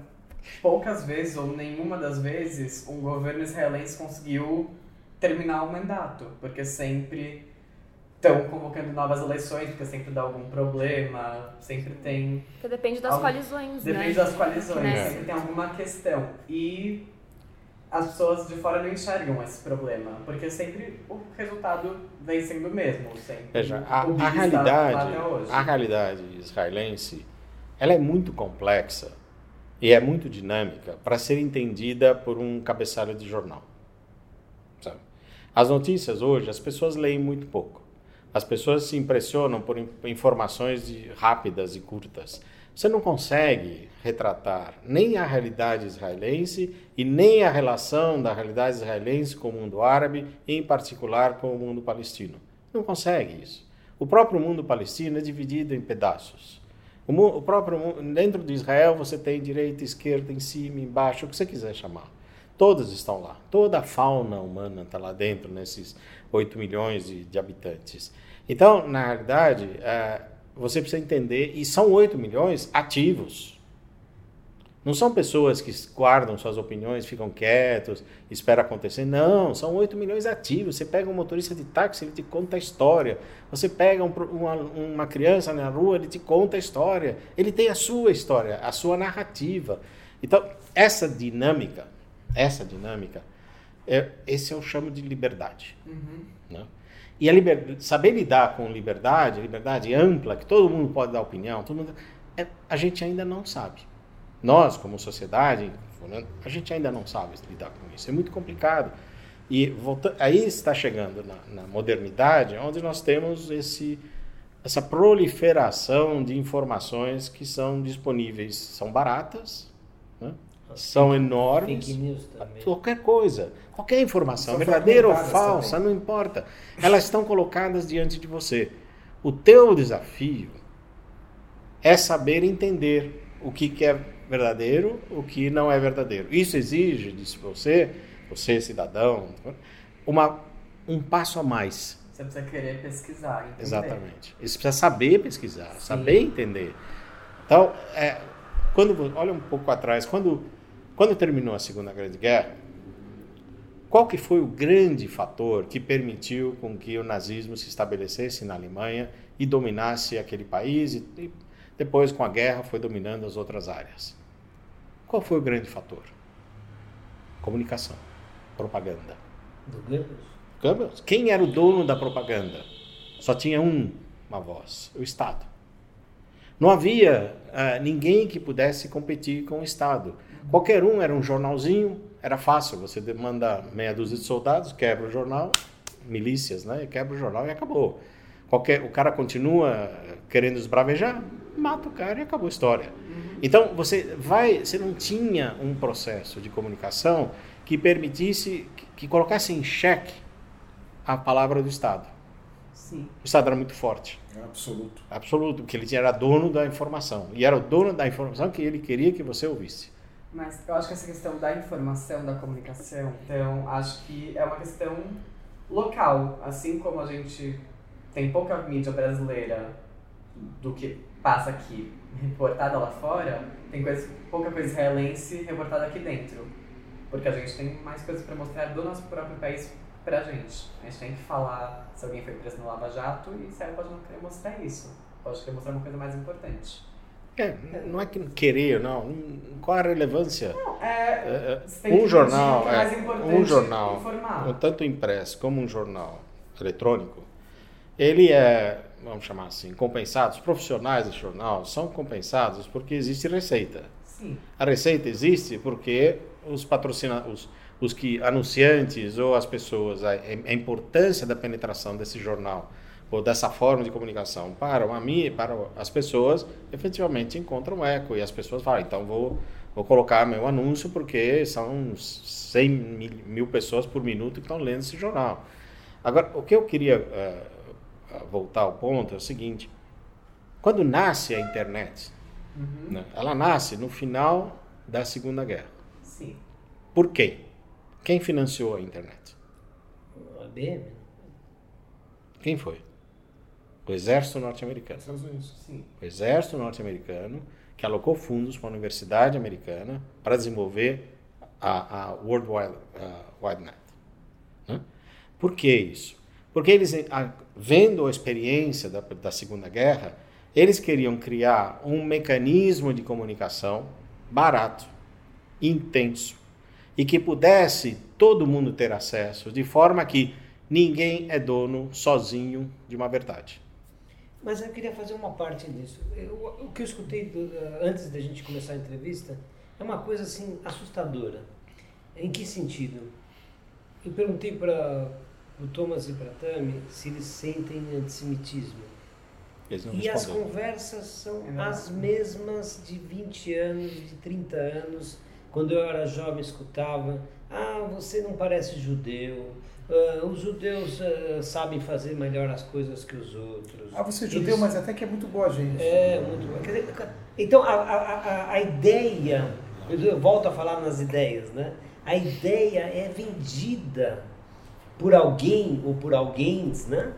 poucas vezes ou nenhuma das vezes um governo israelense conseguiu terminar o mandato, porque sempre estão convocando novas eleições, porque sempre dá algum problema, sempre tem Porque depende das Algo- coalizões, Depende né? das coalizões, Né? sempre tem alguma questão. E as pessoas de fora não enxergam esse problema, porque sempre o resultado vem sendo o mesmo. Sempre. Veja, a, o a está lá realidade, a realidade israelense, ela é muito complexa e é muito dinâmica para ser entendida por um cabeçalho de jornal. sabe? As notícias hoje, as pessoas leem muito pouco. As pessoas se impressionam por in- informações de- rápidas e curtas. Você não consegue retratar nem a realidade israelense e nem a relação da realidade israelense com o mundo árabe, em particular com o mundo palestino. Não consegue isso. O próprio mundo palestino é dividido em pedaços. O, o próprio dentro de Israel você tem direita, esquerda, em cima, embaixo, o que você quiser chamar. Todas estão lá. Toda a fauna humana está lá dentro, nesses 8 milhões de, de habitantes. Então, na realidade, eh, você precisa entender, e são 8 milhões ativos. Não são pessoas que guardam suas opiniões, ficam quietos, esperam acontecer. Não, são 8 milhões ativos. Você pega um motorista de táxi, ele te conta a história. Você pega um uma, uma criança na rua, ele te conta a história. Ele tem a sua história, a sua narrativa. Então, essa dinâmica, essa dinâmica, é, esse eu chamo de liberdade. né? E a liber... saber lidar com liberdade, liberdade ampla, que todo mundo pode dar opinião, todo mundo... é, a gente ainda não sabe. Nós, como sociedade, a gente ainda não sabe lidar com isso. É muito complicado. E volta... aí está chegando na, na modernidade, onde nós temos esse, essa proliferação de informações que são disponíveis, são baratas, né? são enormes. Qualquer coisa, qualquer informação, São verdadeira ou falsa, não importa. Elas estão colocadas diante de você. O teu desafio é saber entender o que, que é verdadeiro, o que não é verdadeiro. Isso exige de você, você cidadão, uma um passo a mais. Você precisa querer pesquisar, entender. Exatamente. Você precisa saber pesquisar, saber entender. Então, é, quando olha um pouco atrás, quando quando terminou a Segunda Grande Guerra, qual que foi o grande fator que permitiu com que o nazismo se estabelecesse na Alemanha e dominasse aquele país e, e depois com a guerra foi dominando as outras áreas? Qual foi o grande fator? Comunicação, propaganda. Do Goebbels? Goebbels. Quem era o dono da propaganda? Só tinha um, uma voz, o Estado. Não havia uh, ninguém que pudesse competir com o Estado. Qualquer um era um jornalzinho, era fácil. Você manda meia dúzia de soldados, quebra o jornal, milícias, né? Quebra o jornal e acabou. Qualquer, o cara continua querendo esbravejar, mata o cara e acabou a história. Então você vai, você não tinha um processo de comunicação que permitisse, que, que colocasse em xeque a palavra do Estado. Sim. O Estado era muito forte. Absoluto. Absoluto, porque ele era dono da informação. E era o dono da informação que ele queria que você ouvisse. Mas eu acho que essa questão da informação, da comunicação, então acho que é uma questão local. Assim como a gente tem pouca mídia brasileira do que passa aqui reportada lá fora, tem coisa, pouca coisa israelense reportada aqui dentro. Porque a gente tem mais coisas para mostrar do nosso próprio país pra gente. A gente tem que falar se alguém foi preso no Lava Jato e Israel pode não querer mostrar isso. Pode querer mostrar uma coisa mais importante. É, não é que querer, não. Qual a relevância? Não, é, É, é, um jornal, é um jornal, informar. tanto impresso como um jornal eletrônico, ele é, vamos chamar assim, compensado. Os profissionais do jornal são compensados porque existe receita. Sim. A receita existe porque os patrocinadores, os que anunciantes ou as pessoas, a, a importância da penetração desse jornal ou dessa forma de comunicação para a mim, para as pessoas, efetivamente encontram eco e as pessoas falam, então vou vou colocar meu anúncio porque são 100 mil, mil pessoas por minuto que estão lendo esse jornal. Agora, o que eu queria eh, voltar ao ponto é o seguinte: quando nasce a internet, Uhum. né, ela nasce no final da Segunda Guerra. Sim. Por quê? Quem financiou a internet? A BM? Quem foi? O Exército Norte-Americano. Estados Unidos. Sim. O Exército Norte-Americano que alocou fundos para a Universidade Americana para desenvolver a, a World Wide, uh, Wide Net. Né? Por que isso? Porque eles, a- vendo a experiência da, da Segunda Guerra, eles queriam criar um mecanismo de comunicação barato, intenso, e que pudesse todo mundo ter acesso, de forma que ninguém é dono sozinho de uma verdade. Mas eu queria fazer uma parte disso. Eu- o que eu escutei do- antes da gente começar a entrevista é uma coisa assim assustadora. Em que sentido? Eu perguntei para o Thomas e para a Tami se eles sentem antissemitismo. Eles não E as conversas são as mesmas de 20 anos, de 30 anos. Quando eu era jovem, escutava: Ah, você não parece judeu. Ah, os judeus ah, sabem fazer melhor as coisas que os outros. Ah, você é Eles- judeu, mas até que é muito boa gente. É, muito. Quer dizer, então, a, a, a, ideia, eu volto a falar nas ideias, né? A ideia é vendida por alguém ou por alguém, né?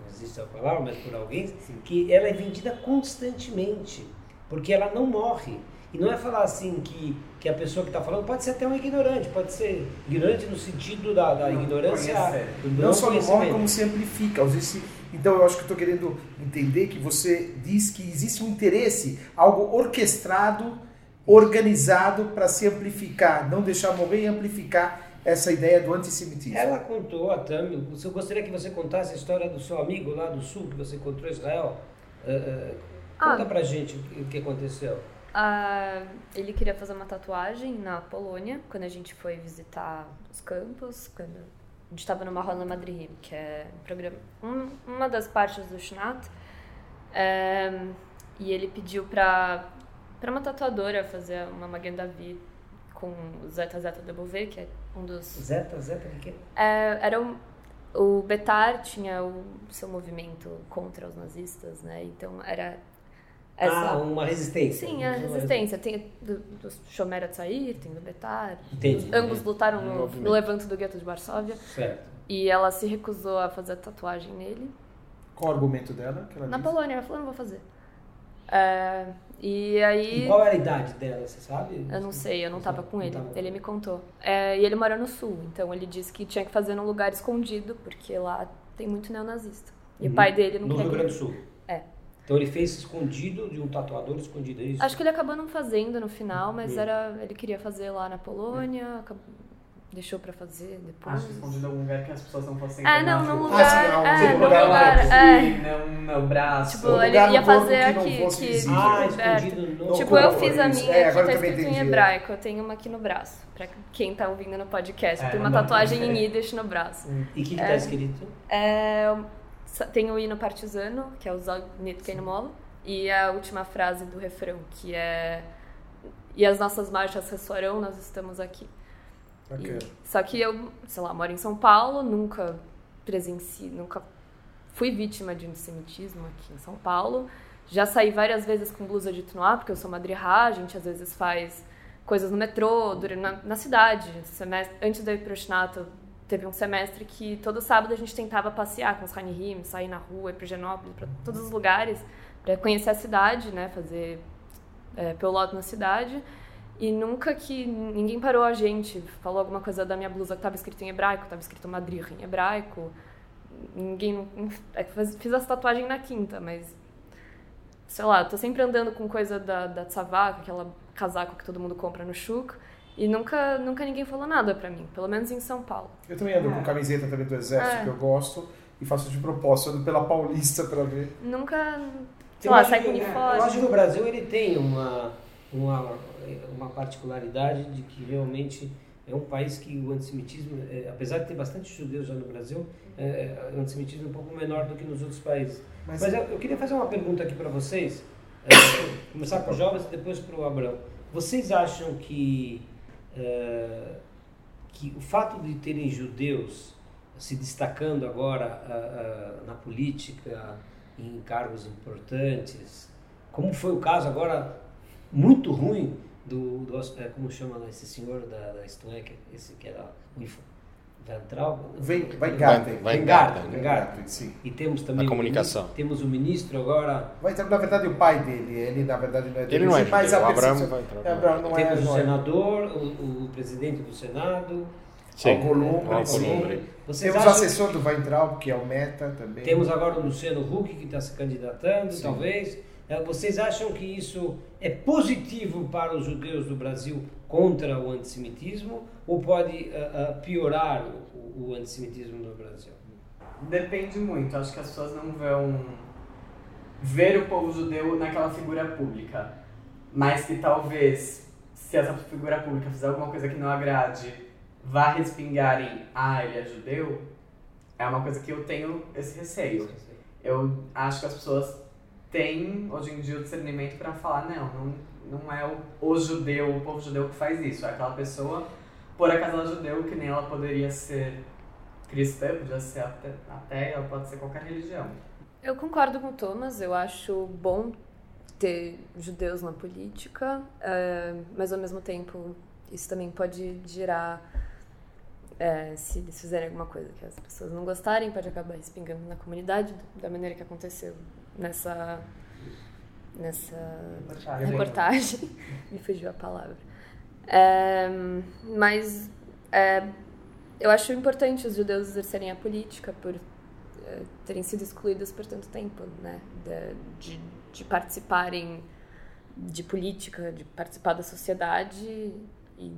Não existe a palavra, mas por alguém, que ela é vendida constantemente, porque ela não morre. E não é falar assim que, que a pessoa que está falando pode ser até um ignorante, pode ser ignorante no sentido da, da Não ignorância. conhecer. do Não só não morre, conhecimento. como se amplifica. Às vezes, então, eu acho que eu estou querendo entender que você diz que existe um interesse, algo orquestrado, organizado para se amplificar, não deixar morrer e amplificar essa ideia do antissemitismo. Ela contou, a Tami, eu gostaria que você contasse a história do seu amigo lá do sul, que você encontrou em Israel. Eh, eh, conta Ah. pra gente o que aconteceu. Ah, ele queria fazer uma tatuagem na Polônia, quando a gente foi visitar os campos, quando a gente estava no Marrona Madrihim, que é um programa, um- uma das partes do Shnat. É, e ele pediu para para uma tatuadora fazer uma Magen David com o Zeta Zeta da Beauvais, que é um dos Zeta, Zeta, que é? é, era um, o Betar tinha o seu movimento contra os nazistas, né? Então era essa Ah, uma resistência. Sim, a resistência. Tem do, do Shomer Atzair, tem do Betar. Entendi. Ambos lutaram no, no levanto do gueto de Varsóvia. Certo. E ela se recusou a fazer a tatuagem nele. Qual o argumento dela? Que ela Na disse? Polônia, ela falou, não vou fazer. É, e aí... E qual era a idade dela, você sabe? Eu não sei, eu não tava com ele. tava. Ele me contou. É, e ele mora no sul, então ele disse que tinha que fazer num lugar escondido, porque lá tem muito neonazista. E o Uhum. pai dele não No quer Rio que- Grande do Sul. É. Então ele fez escondido de um tatuador escondido, é isso? Acho que ele acabou não fazendo no final, mas Uhum. era ele queria fazer lá na Polônia, acabou- deixou pra fazer depois. Acho que escondido em algum lugar que as pessoas não fossem Ah, ver não, num lugar. Ah, não, é, tipo, num lugar lugar. Aqui, É. não no braço. Tipo, ele lugar ia fazer que aqui. que- visível. Ah, é, escondido no... Tipo, corpo, eu fiz a minha É, que tá eu também escrito em hebraico. Eu tenho uma aqui no braço. Pra quem tá ouvindo no podcast. É, eu tenho uma não- tatuagem em Yiddish no braço. E o que, que tá É. escrito? É, tem o hino partisano, que é o Zog Nitken Molo, e a última frase do refrão, que é E as nossas marchas ressoarão, nós estamos aqui. E- Bacana. só que eu, sei lá, moro em São Paulo, nunca presenci, nunca fui vítima de antissemitismo aqui em São Paulo. Já saí várias vezes com blusa de Tnuá, porque eu sou madrihá, a gente às vezes faz coisas no metrô, na, na cidade. Antes de eu ir pro Shnato, teve um semestre que todo sábado a gente tentava passear com os Hanihim, sair na rua, ir pro Genópolis, para todos os lugares, para conhecer a cidade, né, fazer é, peloto na cidade. E nunca que ninguém parou a gente, falou alguma coisa da minha blusa que estava escrito em hebraico, estava escrito Madrid em hebraico. Ninguém. é Fiz essa tatuagem na quinta, mas. Sei lá, tô sempre andando com coisa da, da Tzavá, aquela casaco que todo mundo compra no Chuk. E nunca, nunca ninguém falou nada pra mim, pelo menos em São Paulo. Eu também ando com É. camiseta também do exército, É. que eu gosto, e faço de propósito, ando pela Paulista pra ver. Nunca. Sei Eu lá, acho sai com uniforme. Eu acho que o Brasil ele tem uma, uma, uma particularidade de que realmente é um país que o antissemitismo, é, apesar de ter bastante judeus já no Brasil, é, é, o antissemitismo é um pouco menor do que nos outros países. Mas, Mas eu, eu queria fazer uma pergunta aqui para vocês, é, começar com os jovens e depois para o Abraão. Vocês acham que, é, que o fato de terem judeus se destacando agora ah, ah, na política, em cargos importantes, como foi o caso agora muito ruim do, do é, como chama esse senhor da, da Stoeck, esse que era o Info- Ventral? vem, vai Garten. Vai Garten, Garten, Vai Vai Garten. Garten, sim. E temos também A o comunicação. temos o ministro agora, Vai entrar, na verdade, o pai dele. Ele, na verdade, não é Ele não é mas judeu, a o Abraão percepção- vai entrar. É, Abraão não é, temos o é. senador, o, o presidente do Senado. Sim, Alcolumbre. Vocês Temos o assessor do Weintraub, que é o Meta também. Temos agora o Luciano Huck que está se candidatando, Sim. talvez. Eh, Vocês acham que isso é positivo para os judeus do Brasil contra o antissemitismo ou pode ah, ah, piorar o, o antissemitismo no Brasil? Depende muito. Acho que as pessoas não vão ver o povo judeu naquela figura pública. Mas que talvez, se essa figura pública fizer alguma coisa que não agrade, vá respingar em ah, ele é judeu, é uma coisa que eu tenho esse receio. Eu acho que as pessoas têm hoje em dia o discernimento para falar, não, não, não é o, o judeu, o povo judeu que faz isso, é aquela pessoa, por acaso ela é judeu, que nem ela poderia ser cristã, podia ser até ela pode ser qualquer religião. Eu concordo com o Thomas, eu acho bom ter judeus na política, eh, mas ao mesmo tempo isso também pode gerar, eh, se eles fizerem alguma coisa que as pessoas não gostarem, pode acabar respingando na comunidade, da maneira que aconteceu nessa, nessa reportagem. Me fugiu a palavra. É, mas é, eu acho importante os judeus exercerem a política por é, terem sido excluídos por tanto tempo, né? De, de, de participarem de política, de participar da sociedade e,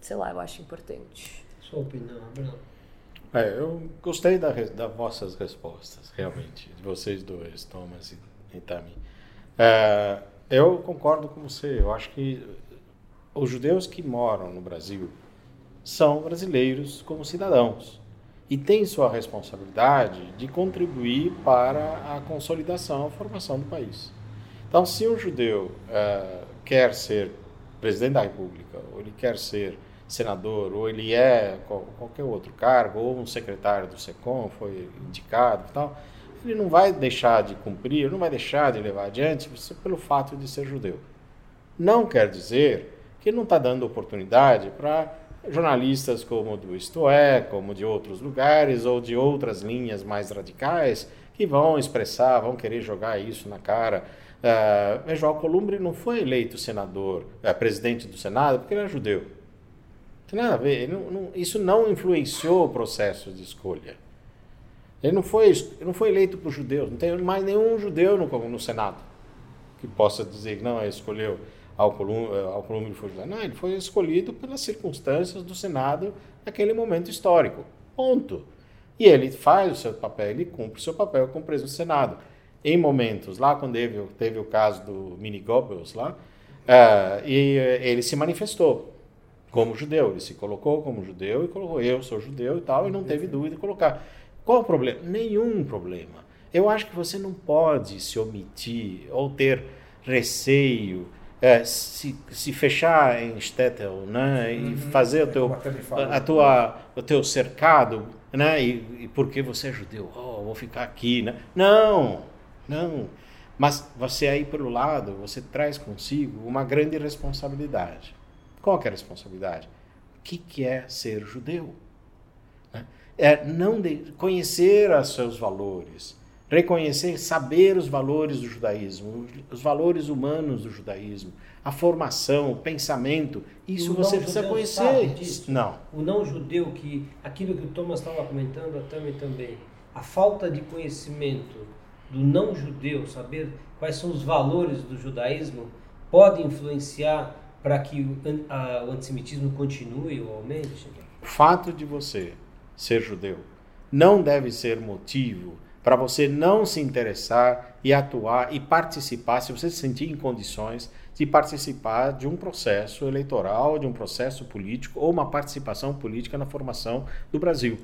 sei lá, eu acho importante. Sua opinião, Abraão? É, eu gostei da, das vossas respostas, realmente, de vocês dois, Thomas e, e Tami. É, eu concordo com você, eu acho que os judeus que moram no Brasil são brasileiros como cidadãos e têm sua responsabilidade de contribuir para a consolidação, a formação do país. Então, se um judeu eh, quer ser presidente da República, ou ele quer ser senador, ou ele é qual- qualquer outro cargo, ou um secretário do SECOM foi indicado e tal, ele não vai deixar de cumprir, não vai deixar de levar adiante pelo fato de ser judeu. Não quer dizer que não está dando oportunidade para jornalistas como do Isto É, como de outros lugares ou de outras linhas mais radicais que vão expressar, vão querer jogar isso na cara. Uh, veja, o Alcolumbre não foi eleito senador, uh, presidente do Senado, porque ele era judeu. Não tem nada a ver. Não, não, isso não influenciou o processo de escolha. Ele não foi, ele não foi eleito por judeus. Não tem mais nenhum judeu no, no Senado que possa dizer que não, ele escolheu Alcolumbre, foi judeu. Não, ele foi escolhido pelas circunstâncias do Senado naquele momento histórico. Ponto. E ele faz o seu papel, ele cumpre o seu papel como presidente do Senado. Em momentos, lá quando teve, teve o caso do Mini Goebbels lá, uh, e ele se manifestou como judeu, ele se colocou como judeu e colocou eu sou judeu e tal, e não teve dúvida de colocar. Qual o problema? Nenhum problema. Eu acho que você não pode se omitir ou ter receio, é, se, se fechar em Stettel né, e uhum. fazer o teu, a tua, o teu cercado né? E, e porque você é judeu, oh, vou ficar aqui, né? Não, não. Mas você aí pelo lado, você traz consigo uma grande responsabilidade. Qual é a responsabilidade? O que, que é ser judeu? É não de, conhecer os seus valores, reconhecer, saber os valores do judaísmo, os valores humanos do judaísmo, a formação, o pensamento, isso você precisa conhecer. Não. O não judeu que aquilo que o Thomas estava comentando, a Tami também, a falta de conhecimento do não judeu, saber quais são os valores do judaísmo, pode influenciar para que o, a, o antissemitismo continue ou aumente? O fato de você ser judeu não deve ser motivo para você não se interessar e atuar e participar, se você se sentir em condições de participar de um processo eleitoral, de um processo político ou uma participação política na formação do Brasil.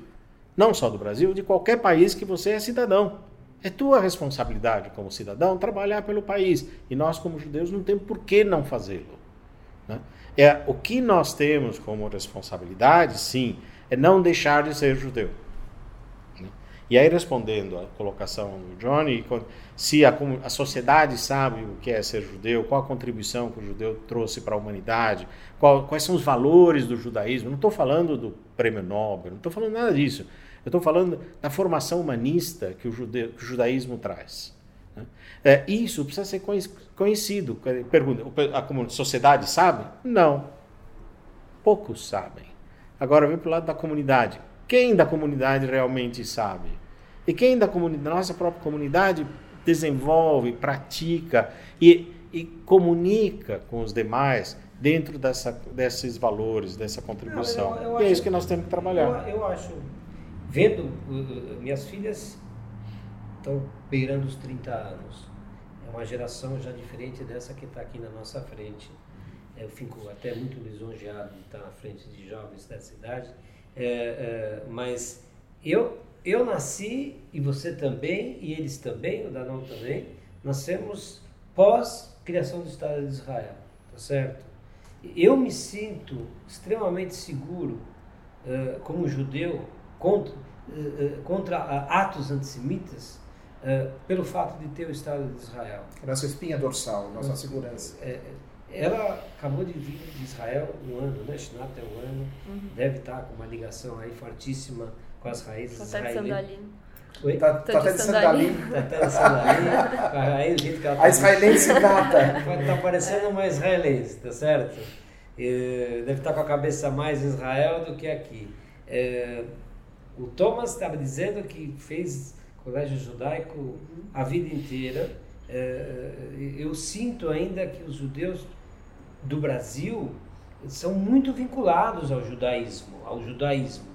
Não só do Brasil, de qualquer país que você é cidadão. É tua responsabilidade como cidadão trabalhar pelo país. E nós, como judeus, não temos por que não fazê-lo. Né? É, o que nós temos como responsabilidade, sim, é não deixar de ser judeu. E aí, respondendo à colocação do Johnny, se a, a, sociedade sabe o que é ser judeu, qual a contribuição que o judeu trouxe para a humanidade, qual, quais são os valores do judaísmo, não estou falando do prêmio Nobel, não estou falando nada disso. Eu estou falando da formação humanista que o, judeu, que o judaísmo traz. Né? É, isso precisa ser conhecido. Pergunta, a sociedade sabe? Não. Poucos sabem. Agora, vem para o lado da comunidade. Quem da comunidade realmente sabe? E quem da nossa própria comunidade desenvolve, pratica e, e comunica com os demais dentro dessa, desses valores, dessa contribuição. Não, eu, eu e é isso que nós temos que trabalhar. Eu, eu acho, vendo, uh, minhas filhas estão beirando os 30 anos. É uma geração já diferente dessa que está aqui na nossa frente. Eu fico até muito lisonjeado de estar na frente de jovens dessa idade é, é, mas eu, eu nasci, e você também, e eles também, o Danão também, nascemos pós-criação do Estado de Israel, tá certo? Eu me sinto extremamente seguro uh, como judeu contra, uh, contra atos antissemitas uh, pelo fato de ter o Estado de Israel. Nossa espinha dorsal, nossa segurança. É, ela acabou de vir de Israel um ano, né? Shinat é um ano. Uhum. Deve estar com uma ligação aí fortíssima com as raízes israelenses. Oi? Tá, tá até de sandalim. Tá até de sandalim. Aí o jeito que ela tá. A israelense nata. Tá parecendo uma israelense, tá certo? deve estar com a cabeça mais em Israel do que aqui. É, o Thomas estava dizendo que fez colégio judaico a vida inteira. É, eu sinto ainda que os judeus do Brasil são muito vinculados ao judaísmo, ao judaísmo,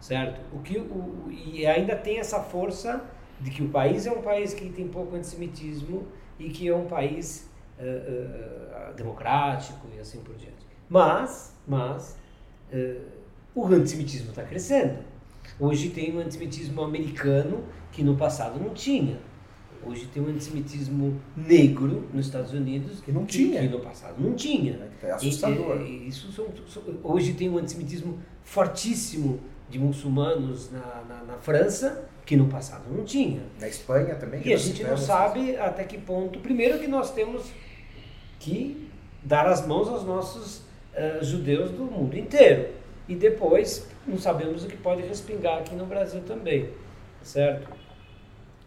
certo? O que o, e ainda tem essa força de que o país é um país que tem pouco antissemitismo e que é um país uh, uh, democrático e assim por diante. Mas, mas uh, o antissemitismo está crescendo. Hoje tem um antissemitismo americano que no passado não tinha. Hoje tem um antissemitismo negro nos Estados Unidos que não tinha. Que no passado não tinha. É assustador. E, isso são, hoje tem um antissemitismo fortíssimo de muçulmanos na, na, na, França que no passado não tinha. Na Espanha também. E a gente não sabe até que ponto. Primeiro que nós temos que dar as mãos aos nossos uh, judeus do mundo inteiro. E depois, não sabemos o que pode respingar aqui no Brasil também, certo?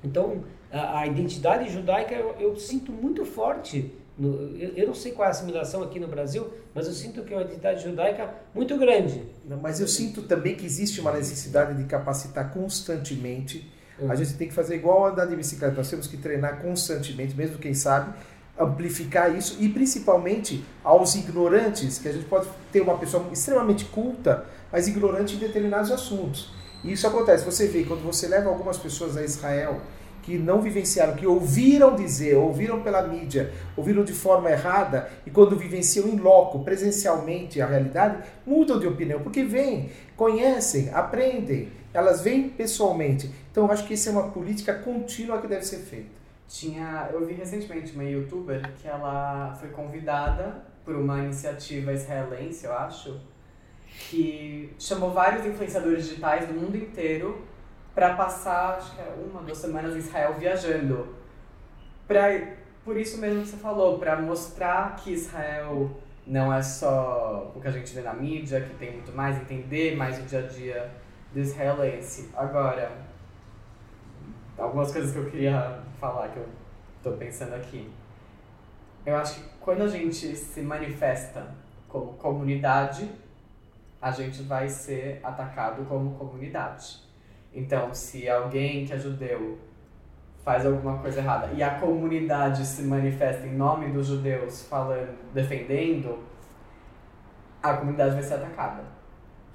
Então, a, a identidade judaica eu, eu, sinto muito forte. No, eu, eu, não sei qual é a assimilação aqui no Brasil, mas eu sinto que é uma identidade judaica muito grande. Não, mas eu sinto também que existe uma necessidade de capacitar constantemente. Uhum. A gente tem que fazer igual andar de bicicleta, nós temos que treinar constantemente, mesmo quem sabe, amplificar isso e principalmente aos ignorantes, que a gente pode ter uma pessoa extremamente culta, mas ignorante em determinados assuntos. E isso acontece, você vê, quando você leva algumas pessoas a Israel que não vivenciaram, que ouviram dizer, ouviram pela mídia, ouviram de forma errada, e quando vivenciam em loco, presencialmente a realidade, mudam de opinião, porque vêm, conhecem, aprendem, elas vêm pessoalmente. Então eu acho que isso é uma política contínua que deve ser feita. Tinha, eu vi recentemente uma youtuber que ela foi convidada por uma iniciativa israelense, eu acho, que chamou vários influenciadores digitais do mundo inteiro para passar, acho que é uma, duas semanas em Israel viajando. Pra, por isso mesmo que você falou, para mostrar que Israel não é só o que a gente vê na mídia, que tem muito mais, entender mais o dia a dia do israelense. Agora, algumas coisas que eu queria falar, que eu estou pensando aqui. Eu acho que quando a gente se manifesta como comunidade, a gente vai ser atacado como comunidade. Então, se alguém que é judeu faz alguma coisa errada e a comunidade se manifesta em nome dos judeus falando, defendendo, a comunidade vai ser atacada.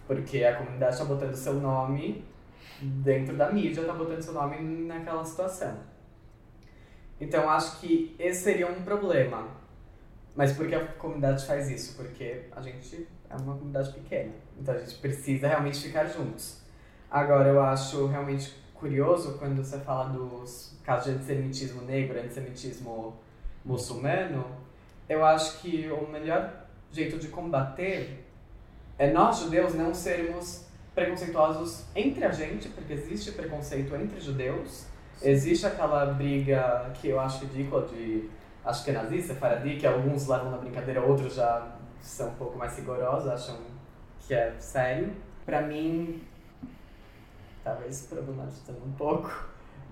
Porque a comunidade está botando seu nome dentro da mídia, está botando seu nome naquela situação. Então acho que esse seria um problema. Mas por que a comunidade faz isso? Porque a gente é uma comunidade pequena. Então a gente precisa realmente ficar juntos. Agora eu acho realmente curioso quando você fala dos casos de antissemitismo negro, antissemitismo muçulmano. Eu acho que o melhor jeito de combater é nós judeus não sermos preconceituosos entre a gente, porque existe preconceito entre judeus Existe aquela briga que eu acho ridícula de acho que é nazista, Faradi, que alguns levam na brincadeira, outros já são um pouco mais rigorosos, acham que é sério. Pra mim, talvez problematizando um pouco,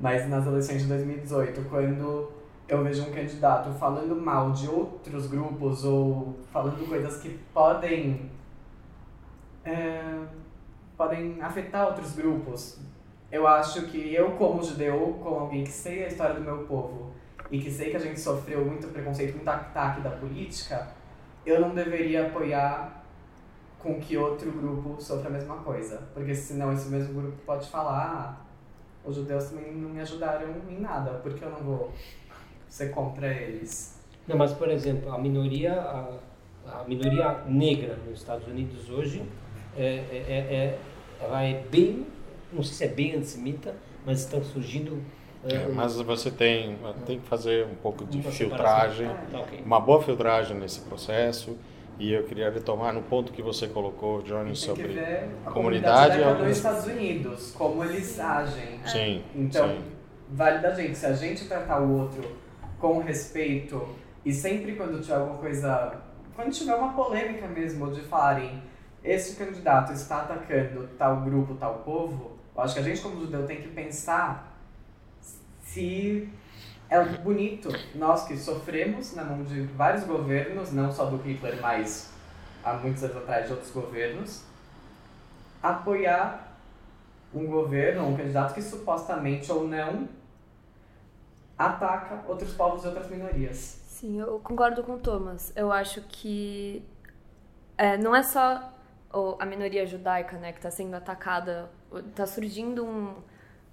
mas nas eleições de 2018, quando eu vejo um candidato falando mal de outros grupos ou falando coisas que podem é, podem afetar outros grupos, eu acho que eu, como judeu, como alguém que sei a história do meu povo e que sei que a gente sofreu muito preconceito, muito ataque da política, eu não deveria apoiar com que outro grupo sofra a mesma coisa. Porque senão esse mesmo grupo pode falar, ah, os judeus também não me ajudaram em nada, porque eu não vou ser contra eles. Não, mas por exemplo, a minoria, a, a minoria negra nos Estados Unidos hoje é, é, é, é ela é bem não sei se é bem antissemita, mas estão surgindo. É, eh, mas você tem, tem que fazer um pouco de filtragem, ah, tá, okay. uma boa filtragem nesse processo. E eu queria retomar no ponto que você colocou, Johnny, sobre a comunidade. comunidade nos Estados Unidos, como eles agem. Sim. Então, sim. vale da gente. Se a gente tratar o outro com respeito e sempre quando tiver alguma coisa. Quando tiver uma polêmica mesmo de falarem esse candidato está atacando tal grupo, tal povo, eu acho que a gente, como judeu, tem que pensar se é bonito nós que sofremos na mão de vários governos, não só do Hitler, mas há muitos anos atrás de outros governos, apoiar um governo, um candidato que supostamente ou não ataca outros povos e outras minorias. Sim, eu concordo com o Thomas. Eu acho que é, não é só a minoria judaica, né, que está sendo atacada, está surgindo um,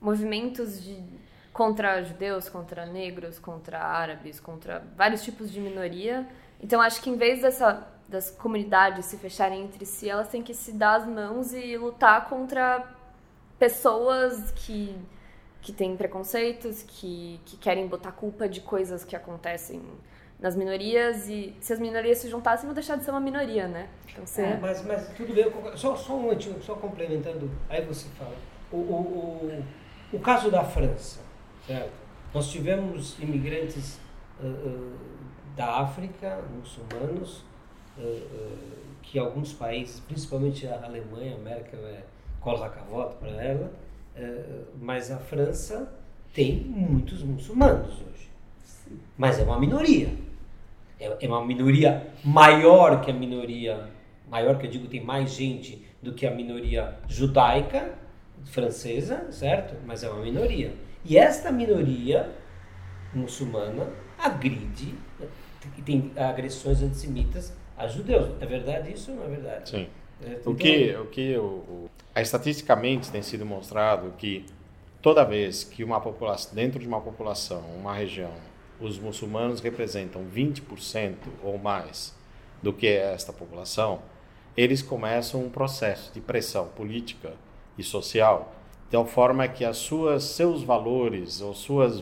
movimentos de, contra judeus, contra negros, contra árabes, contra vários tipos de minoria. Então acho que em vez dessa, das comunidades se fecharem entre si, elas têm que se dar as mãos e lutar contra pessoas que que têm preconceitos, que, que querem botar culpa de coisas que acontecem nas minorias e se as minorias se juntassem, vão deixar de ser uma minoria, né? Então, você... É, mas, mas tudo bem, só, só um momentinho, só complementando, aí você fala. O, o, o, o caso da França, certo? Nós tivemos imigrantes uh, uh, da África, muçulmanos, que alguns países, principalmente a Alemanha, a Merkel é coloca voto para ela, mas a França tem muitos muçulmanos hoje. Mas é uma minoria. É, é uma minoria maior que a minoria, maior que eu digo, tem mais gente do que a minoria judaica francesa, certo? Mas é uma minoria. E esta minoria muçulmana agride, tem agressões antissemitas a judeus. É verdade isso ou não é verdade? Sim. É, o que, o que o, o, estatisticamente tem sido mostrado que toda vez que uma população, dentro de uma população, uma região, os muçulmanos representam 20% ou mais do que é esta população, eles começam um processo de pressão política e social, tal forma que as suas seus valores ou suas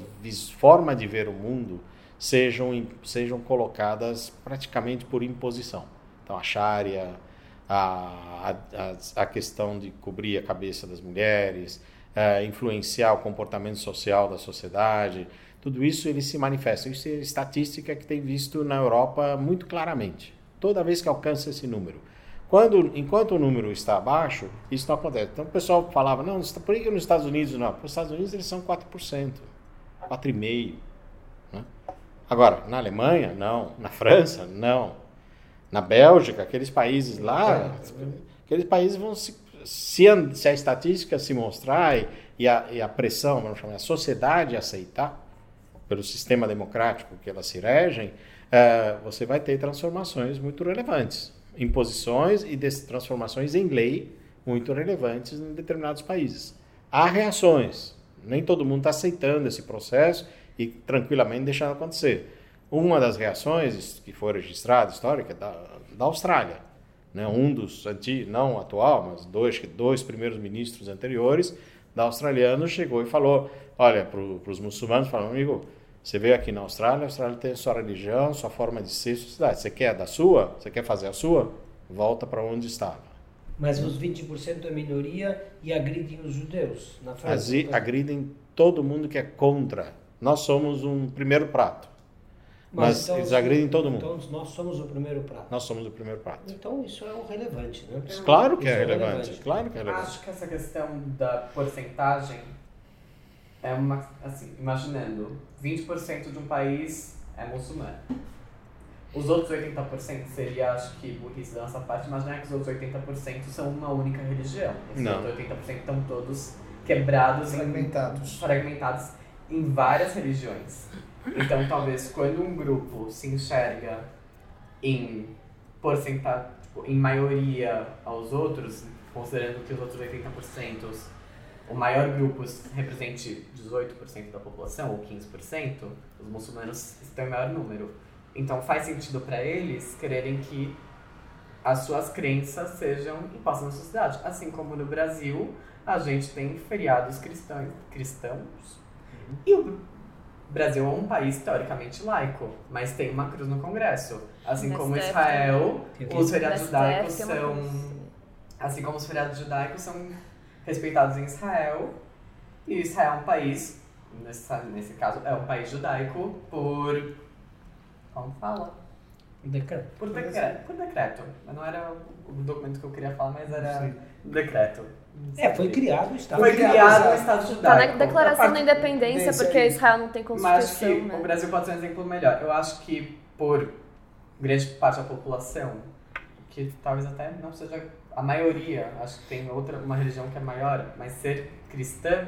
forma de ver o mundo sejam sejam colocadas praticamente por imposição. Então a Sharia, a, a, a questão de cobrir a cabeça das mulheres, é, influenciar o comportamento social da sociedade, tudo isso ele se manifesta. Isso é estatística que tem visto na Europa muito claramente. Toda vez que alcança esse número. Quando, enquanto o número está abaixo, isso não acontece. Então o pessoal falava, não, por que nos Estados Unidos não? Nos Estados Unidos eles são 4%, 4,5%. Né? Agora, na Alemanha, não. Na França, não. Na Bélgica, aqueles países lá, aqueles países vão se. Se a, se a estatística se mostrar e, e, a, e a pressão, vamos chamar, a sociedade aceitar, pelo sistema democrático que elas se regem, uh, você vai ter transformações muito relevantes imposições e transformações em lei muito relevantes em determinados países. Há reações, nem todo mundo está aceitando esse processo e tranquilamente deixando acontecer. Uma das reações que foi registrada, histórica, é da, da Austrália. Né? Um dos antigos, não atual, mas dois, dois primeiros ministros anteriores da australiano chegou e falou: olha, para os muçulmanos, falou, amigo, você veio aqui na Austrália, a Austrália tem sua religião, sua forma de ser, sua cidade. Você quer da sua? Você quer fazer a sua? Volta para onde estava. Mas os 20% é minoria e agridem os judeus na França. Então. Agridem todo mundo que é contra. Nós somos um primeiro prato. Mas, mas então, eles agridem todo mundo. Então nós somos o primeiro prato. Nós somos o primeiro prato. Então isso é um relevante, né? Claro que é, é relevante. relevante. Claro que é relevante. Acho que essa questão da porcentagem é uma, assim, imaginando, 20% de um país é muçulmano. Os outros 80% seria, acho que, burrice da nossa parte, imaginar que os outros 80% são uma única religião. Os Não. outros 80% estão todos quebrados, fragmentados. Em, fragmentados em várias religiões. Então, talvez, quando um grupo se enxerga em porcentagem, tipo, em maioria aos outros, considerando que os outros 80% o maior grupo represente 18% da população, ou 15%, os muçulmanos estão em maior número. Então faz sentido para eles quererem que as suas crenças sejam impostas na sociedade. Assim como no Brasil, a gente tem feriados cristãos. cristãos uhum. E o Brasil é um país teoricamente laico, mas tem uma cruz no Congresso. Assim como Israel, os feriados judaicos são. Assim como os feriados judaicos são respeitados em Israel. E Israel é um país, nesse, nesse caso, é um país judaico por. Como fala? Decreto. Por decreto. Por decreto. Mas não era o documento que eu queria falar, mas era Sim. decreto. É, foi criado o Estado. Foi criado o Estado judaico. Está na Declaração da Independência, porque Israel não tem constituição. Mas acho que né? o Brasil pode ser um exemplo melhor. Eu acho que por grande parte da população, que talvez até não seja a maioria, acho que tem outra, uma religião que é maior, mas ser cristã,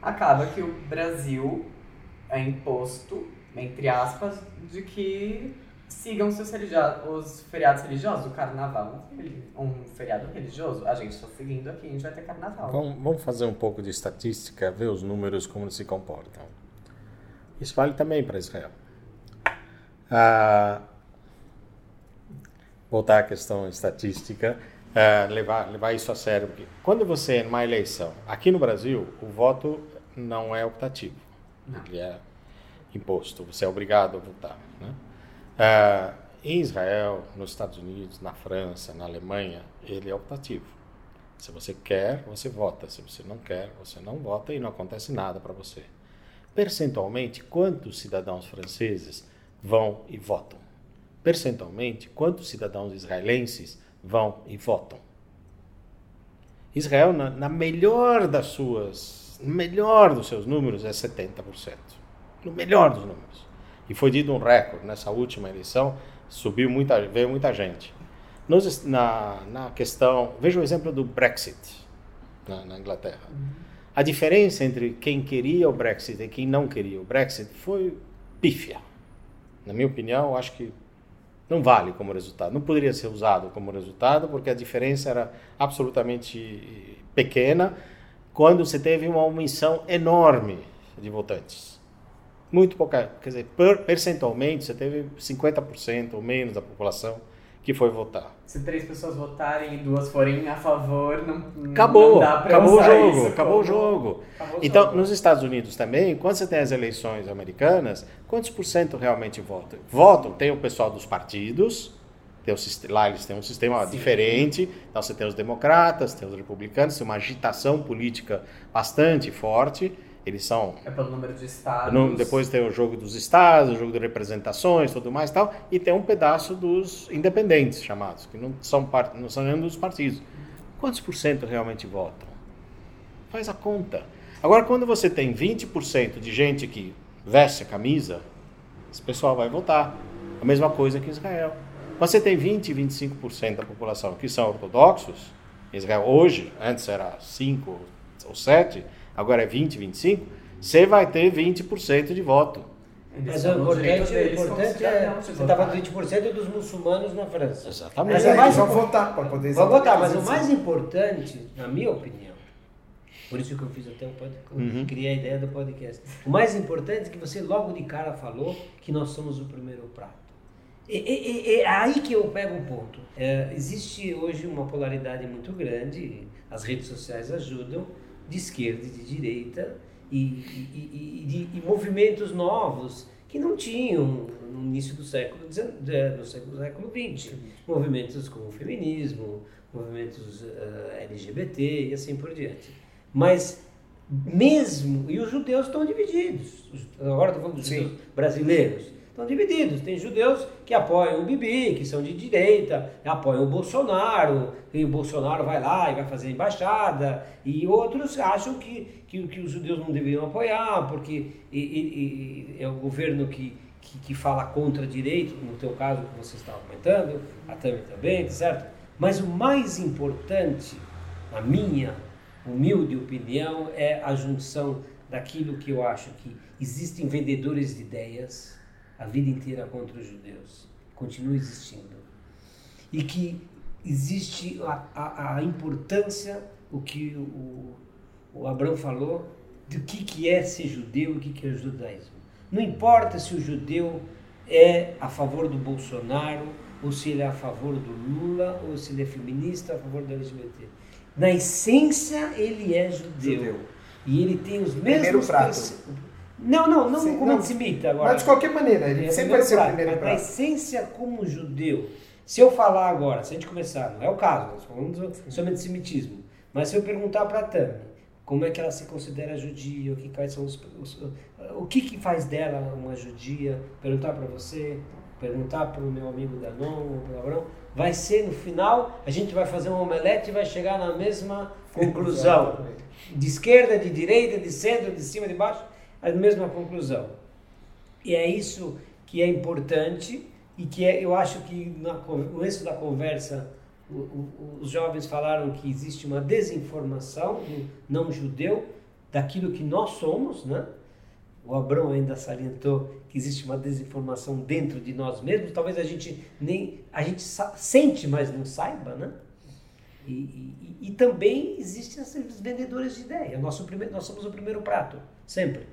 acaba que o Brasil é imposto, entre aspas, de que sigam seus os feriados religiosos. O carnaval um feriado religioso. A gente está seguindo aqui, a gente vai ter carnaval. Vamos, vamos fazer um pouco de estatística, ver os números, como se comportam. Isso vale também para Israel. Ah, voltar à questão estatística é, levar, levar isso a sério. Porque quando você, numa eleição, aqui no Brasil, o voto não é optativo. Não. Ele é imposto, você é obrigado a votar. Né? É, em Israel, nos Estados Unidos, na França, na Alemanha, ele é optativo. Se você quer, você vota. Se você não quer, você não vota e não acontece nada para você. Percentualmente, quantos cidadãos franceses vão e votam? percentualmente, quantos cidadãos israelenses vão e votam? Israel, na, na melhor das suas, no melhor dos seus números, é 70%. No melhor dos números. E foi dito um recorde nessa última eleição, subiu muita, veio muita gente. Nos, na, na questão, veja o exemplo do Brexit na, na Inglaterra. A diferença entre quem queria o Brexit e quem não queria o Brexit foi pífia. Na minha opinião, acho que não vale como resultado. Não poderia ser usado como resultado, porque a diferença era absolutamente pequena quando você teve uma omissão enorme de votantes. Muito pouca, quer dizer, percentualmente você teve 50% ou menos da população que foi votar. Se três pessoas votarem e duas forem a favor, não, acabou, não dá pra acabou o jogo, isso acabou como- o jogo. Acabou Então, jogo. nos Estados Unidos também, quando você tem as eleições americanas, quantos por cento realmente votam? Votam, tem o pessoal dos partidos, tem o, lá eles têm um sistema Sim. diferente, então você tem os democratas, tem os republicanos, tem uma agitação política bastante forte, eles são É pelo número de estados. no- depois tem o jogo dos estados, o jogo de representações, tudo mais e tal, e tem um pedaço dos independentes chamados, que não são par- não são nenhum dos partidos. Quantos por cento realmente votam? Faz a conta. Agora, quando você tem 20% de gente que veste a camisa, esse pessoal vai votar. A mesma coisa que Israel. Quando você tem 20, 25% da população que são ortodoxos, Israel hoje, antes era 5 ou 7, agora é 20, 25, você vai ter 20% de voto. Mas o importante, o importante é. Você estava falando 20% dos muçulmanos na França. Exatamente. Mas é mais eles vão votar para poder Vou votar, mas o mais importante, na minha opinião, por isso que eu fiz até um podcast, Uhum. criei a ideia do podcast. O mais importante é que você logo de cara falou que nós somos o primeiro prato. E, e- e- é aí que eu pego o ponto. É, existe hoje uma polaridade muito grande, as redes sociais ajudam, de esquerda e de direita, e, e- e- de- e movimentos novos que não tinham no início do século XIX, no século, século XX. Movimentos como o feminismo, movimentos eh, LGBT e assim por diante. Mas mesmo, e os judeus estão divididos, Os- agora estou falando dos brasileiros, estão divididos. Tem judeus que apoiam o Bibi, que são de direita, apoiam o Bolsonaro, e o Bolsonaro vai lá e vai fazer embaixada, e outros acham que, que, que os judeus não deveriam apoiar, porque e- e- e é o governo que, que, que fala contra direito, no teu caso que você estava comentando, a Tami também, certo? Mas o mais importante, na minha humilde opinião, é a junção daquilo que eu acho que existem vendedores de ideias a vida inteira contra os judeus, continua existindo. E que existe a, a, a importância, o que o, o Abraão falou, do que, que é ser judeu e o que, que é o judaísmo. Não importa se o judeu é a favor do Bolsonaro, ou se ele é a favor do Lula, ou se ele é feminista a favor do LGBT. Na essência, ele é judeu. Judeu. E ele tem os Primeiro mesmos... prato. Não, não, não Sim, como não. antissemita agora. Mas de qualquer maneira, ele É, sempre vai ser o primeiro mas prato. essência, como judeu, se eu falar agora, se a gente começar, não é o caso, nós falamos sobre antissemitismo, mas se eu perguntar para a Tami como é que ela se considera judia, o que, quais são os, os- o que, que faz dela uma judia, perguntar para você, perguntar para o meu amigo Danon, para o Abrão, vai ser no final, a gente vai fazer um omelete e vai chegar na mesma conclusão. De esquerda, de direita, de centro, de cima, de baixo, a mesma conclusão. E é isso que é importante e que é, eu acho que na, no começo da conversa os jovens falaram que existe uma desinformação do não judeu daquilo que nós somos, né? O Abrão ainda salientou que existe uma desinformação dentro de nós mesmos. Talvez a gente nem a gente sente, mas não saiba, né? E, e- e também existem esses vendedores de ideia. Nosso primeiro, nós somos o primeiro prato, sempre.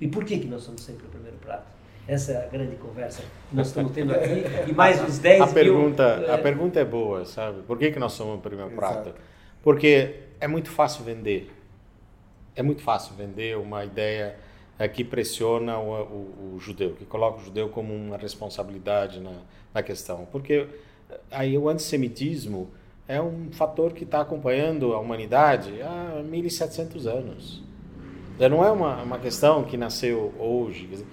E por que, que nós somos sempre o primeiro prato? Essa é a grande conversa que nós estamos tendo aqui. E mais uns 10 A mil, pergunta, eh, a pergunta é boa, sabe? Por que, que nós somos o primeiro Exato. prato? Porque é muito fácil vender. É muito fácil vender uma ideia que pressiona o, o- o judeu, que coloca o judeu como uma responsabilidade na, na questão. Porque eh, aí o antissemitismo é um fator que está acompanhando a humanidade há 1.700 anos. Já não é uma, uma questão que nasceu hoje. Uh,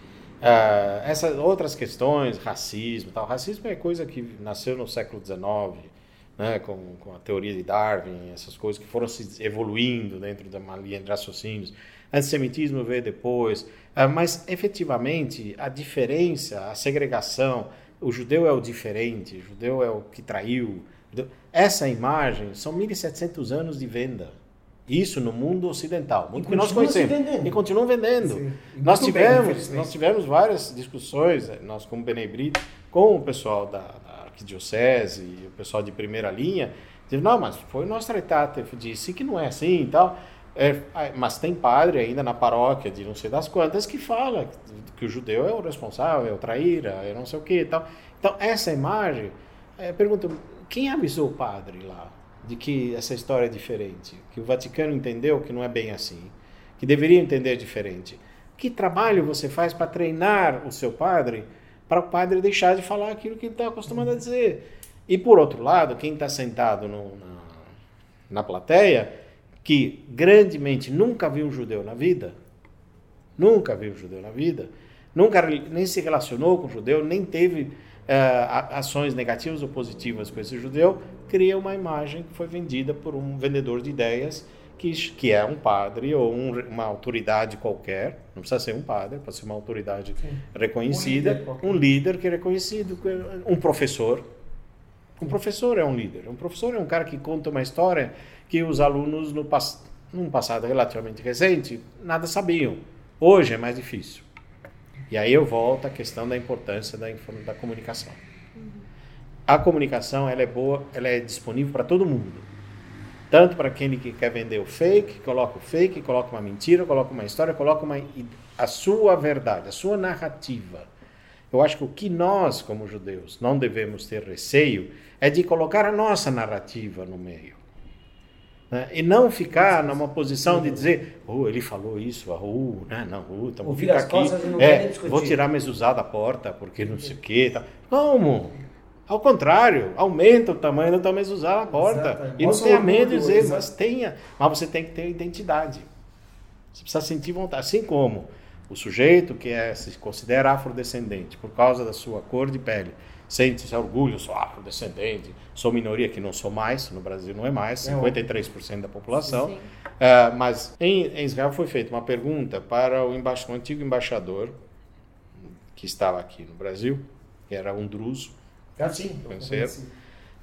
essas outras questões, racismo tal. Racismo é coisa que nasceu no século XIX, né, com, com a teoria de Darwin, essas coisas que foram se evoluindo dentro da linha de raciocínios. Antissemitismo veio depois, uh, mas efetivamente a diferença, a segregação, o judeu é o diferente, o judeu é o que traiu. Essa imagem são 1.700 anos de venda. Isso no mundo ocidental, muito que nós conhecemos. E continuam vendendo. Sim. nós tivemos, bem, nós tivemos várias discussões, eh, nós como Benebrito, com o pessoal da, da arquidiocese e o pessoal de primeira linha, dizendo, não, mas foi o nosso tratado, disse que não é assim e tal. É, mas tem padre ainda na paróquia de não sei das quantas que fala que o judeu é o responsável, é o traíra, é não sei o que e tal. Então, essa imagem, é, pergunta, quem avisou o padre lá? De que essa história é diferente, que o Vaticano entendeu que não é bem assim, que deveria entender diferente. Que trabalho você faz para treinar o seu padre para o padre deixar de falar aquilo que ele está acostumado a dizer? E por outro lado, quem está sentado no, na, na plateia, que grandemente nunca viu um judeu na vida, nunca viu um judeu na vida, nunca nem se relacionou com o judeu, nem teve uh, ações negativas ou positivas com esse judeu, cria uma imagem que foi vendida por um vendedor de ideias que, que é um padre ou um, uma autoridade qualquer, não precisa ser um padre, pode ser uma autoridade Sim. reconhecida, um líder, um líder, que é reconhecido, um professor. Um professor é um líder. Um professor é um cara que conta uma história que os alunos no num passado relativamente recente nada sabiam. Hoje é mais difícil. E aí eu volto à questão da importância da, da comunicação. A comunicação ela é boa, ela é disponível para todo mundo. Tanto para aquele que quer vender o fake, coloca o fake, coloca uma mentira, coloca uma história, coloca uma, a sua verdade, a sua narrativa. Eu acho que o que nós, como judeus, não devemos ter receio é de colocar a nossa narrativa no meio. Né? E não ficar numa posição de dizer, oh, ele falou isso, uh, né? não, uh, então vou ficar aqui, é, vou tirar mesuzá da porta, porque não sei o quê. Tá. Como? Ao contrário, aumenta o tamanho da tua mesuzá na porta. Exatamente. E não tenha medo de dizer, mas tenha. Mas você tem que ter identidade. Você precisa sentir vontade. Assim como o sujeito que é, se considera afrodescendente por causa da sua cor de pele, sente esse orgulho, sou afrodescendente, sou minoria, que não sou mais, no Brasil não é mais, 53% da população. Sim, sim. Uh, mas em, em, Israel foi feita uma pergunta para o, o antigo embaixador que estava aqui no Brasil, que era um druso, ah, sim,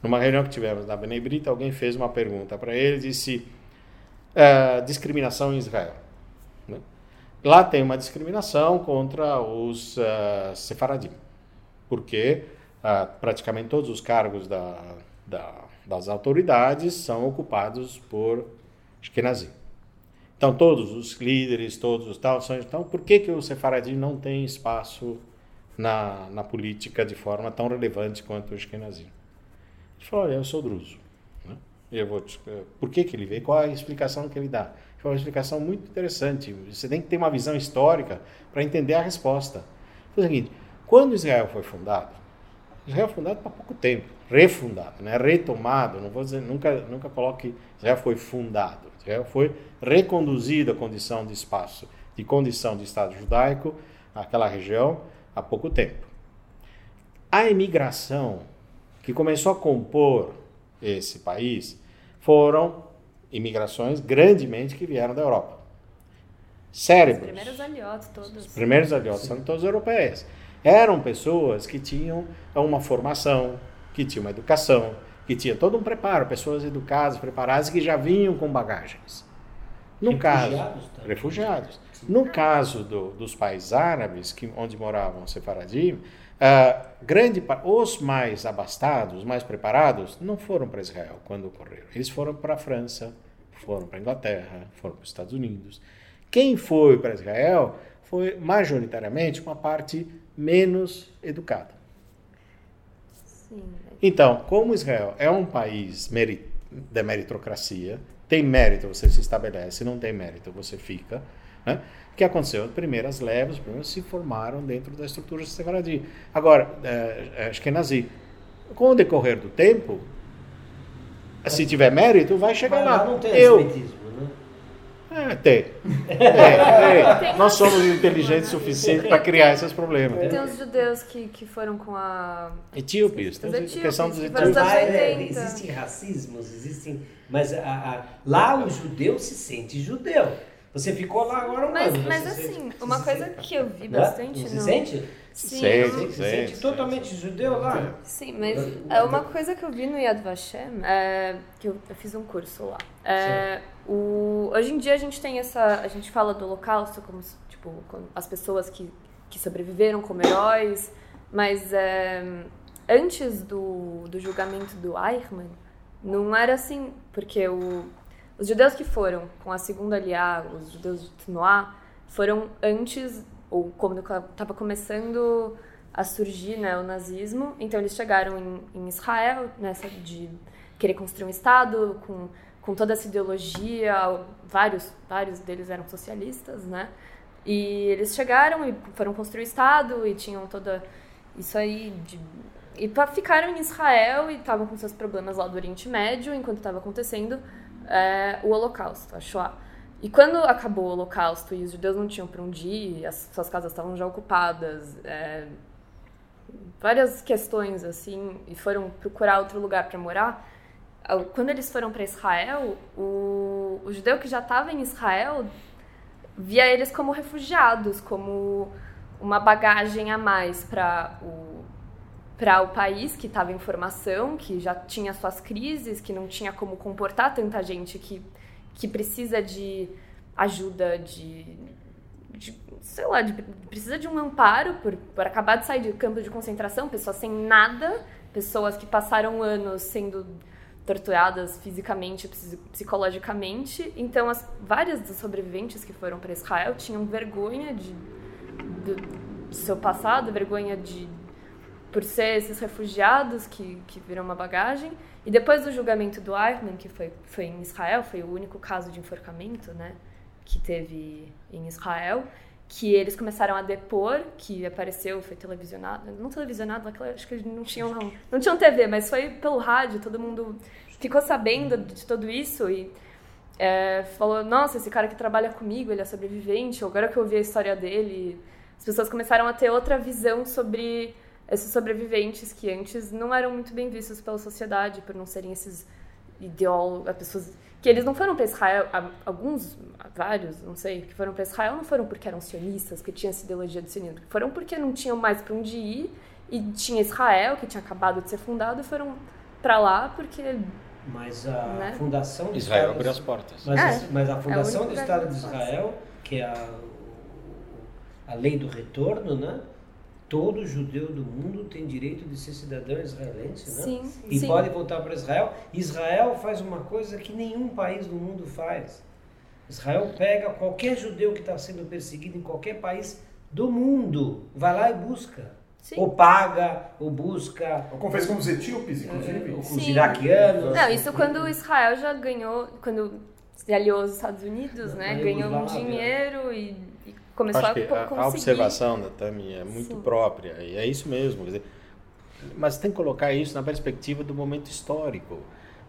Numa reunião que tivemos na Benebrita, alguém fez uma pergunta para ele, disse uh, discriminação em Israel. Né? Lá tem uma discriminação contra os uh, sefaradim, porque ah, praticamente todos os cargos da, da, das autoridades são ocupados por Ashkenazi. Então, todos os líderes, todos os tal, são, então, por que, que o Sefaradim não tem espaço na, na política de forma tão relevante quanto o Ashkenazi? Ele falou, olha, eu sou druso. Né? Eu vou te, por que, que ele veio? Qual a explicação que ele dá? Foi uma explicação muito interessante. Você tem que ter uma visão histórica para entender a resposta. Foi o seguinte, quando Israel foi fundado, Israel foi fundado para pouco tempo, refundado, né? retomado, não vou dizer, nunca, nunca coloque Israel foi fundado, Israel foi reconduzido à condição de espaço, de condição de Estado judaico, aquela região, há pouco tempo. A imigração que começou a compor esse país foram imigrações grandemente que vieram da Europa. Cérebros. Os primeiros aliotes todos. Os primeiros aliotes são todos europeus eram pessoas que tinham uma formação, que tinham uma educação, que tinham todo um preparo, pessoas educadas, preparadas, que já vinham com bagagens. No refugiados caso, também. refugiados. No caso do, dos países árabes, que, onde moravam os sefaradim, uh, grande, os mais abastados, os mais preparados, não foram para Israel quando ocorreram. Eles foram para a França, foram para a Inglaterra, foram para os Estados Unidos. Quem foi para Israel foi majoritariamente uma parte menos educada. Sim. Então, como Israel é um país da meritocracia, tem mérito, você se estabelece, não tem mérito, você fica. Né? O que aconteceu? As primeiras levas, os primeiros se formaram dentro da estrutura sefaradi. Agora, é, acho que é nazi. Com o decorrer do tempo, se tiver mérito, vai chegar Mas lá. Não tem eu, né? É, tem. É, tem. Nós somos inteligentes o suficiente para criar esses problemas. Tem os judeus que, que foram com a. Etíopes, tem a questão dos etíopes. Ah, é, existem racismos, existem. Mas a, a, lá o judeu se sente judeu. Você ficou lá agora um mas, ano. Mas assim, sente, uma coisa sente. que eu vi bastante. Não, no... sente? Sim. Sente, sente, sente totalmente judeu lá. Sim, mas é uma coisa que eu vi no Yad Vashem, é, que eu, eu, fiz um curso lá. É, o, hoje em dia a gente tem essa, a gente fala do Holocausto como tipo as pessoas que, que sobreviveram como heróis, mas é, antes do, do julgamento do Eichmann não era assim, porque o, os judeus que foram com a segunda aliá, os judeus de Tnoá, foram antes ou quando estava começando a surgir né, o nazismo. Então eles chegaram em, em, Israel, nessa de querer construir um Estado com, com toda essa ideologia, vários, vários deles eram socialistas, né? E eles chegaram e foram construir o Estado e tinham toda isso aí de, e ficaram em Israel e estavam com seus problemas lá do Oriente Médio enquanto estava acontecendo é, o Holocausto, a Shoah. E quando acabou o Holocausto e os judeus não tinham para onde ir, as suas casas estavam já ocupadas, é, várias questões assim, e foram procurar outro lugar para morar. Quando eles foram para Israel, o, o judeu que já estava em Israel via eles como refugiados, como uma bagagem a mais para o para o país que estava em formação, que já tinha suas crises, que não tinha como comportar tanta gente que que precisa de ajuda, de, de sei lá, de, precisa de um amparo por, por acabar de sair de campo de concentração, pessoas sem nada, pessoas que passaram anos sendo torturadas fisicamente, psicologicamente. Então, as várias dos sobreviventes que foram para Israel tinham vergonha de, do, do seu passado, vergonha de por ser esses refugiados que, que viram uma bagagem. E depois do julgamento do Eichmann, que foi, foi em Israel, foi o único caso de enforcamento né, que teve em Israel, que eles começaram a depor, que apareceu, foi televisionado, não televisionado, acho que não tinham, não, não tinham TV, mas foi pelo rádio, todo mundo ficou sabendo de tudo isso e é, falou, nossa, esse cara que trabalha comigo, ele é sobrevivente, agora que eu ouvi a história dele, as pessoas começaram a ter outra visão sobre esses sobreviventes que antes não eram muito bem vistos pela sociedade por não serem esses ideólogos, pessoas que eles não foram para Israel, alguns, vários, não sei, que foram para Israel não foram porque eram sionistas, que tinham essa ideologia do sionismo, foram porque não tinham mais para onde ir e tinha Israel que tinha acabado de ser fundado e foram para lá porque mas a né? fundação de Israel abriu as portas. Mas, é, mas a é fundação é do Estado de Israel, que é a, a lei do retorno, né? Todo judeu do mundo tem direito de ser cidadão israelense, né? Sim, e sim. pode voltar para Israel. Israel faz uma coisa que nenhum país do mundo faz. Israel pega qualquer judeu que está sendo perseguido em qualquer país do mundo, vai lá e busca. Sim. Ou paga, ou busca. Como fez com os etíopes, inclusive. Ou com os iraquianos. Não, isso quando Israel já ganhou, quando se aliou aos Estados Unidos, né? Ganhou um dinheiro e começou Acho que a, a, observação da Tami é muito Sim. própria, e é isso mesmo. Dizer, mas tem que colocar isso na perspectiva do momento histórico.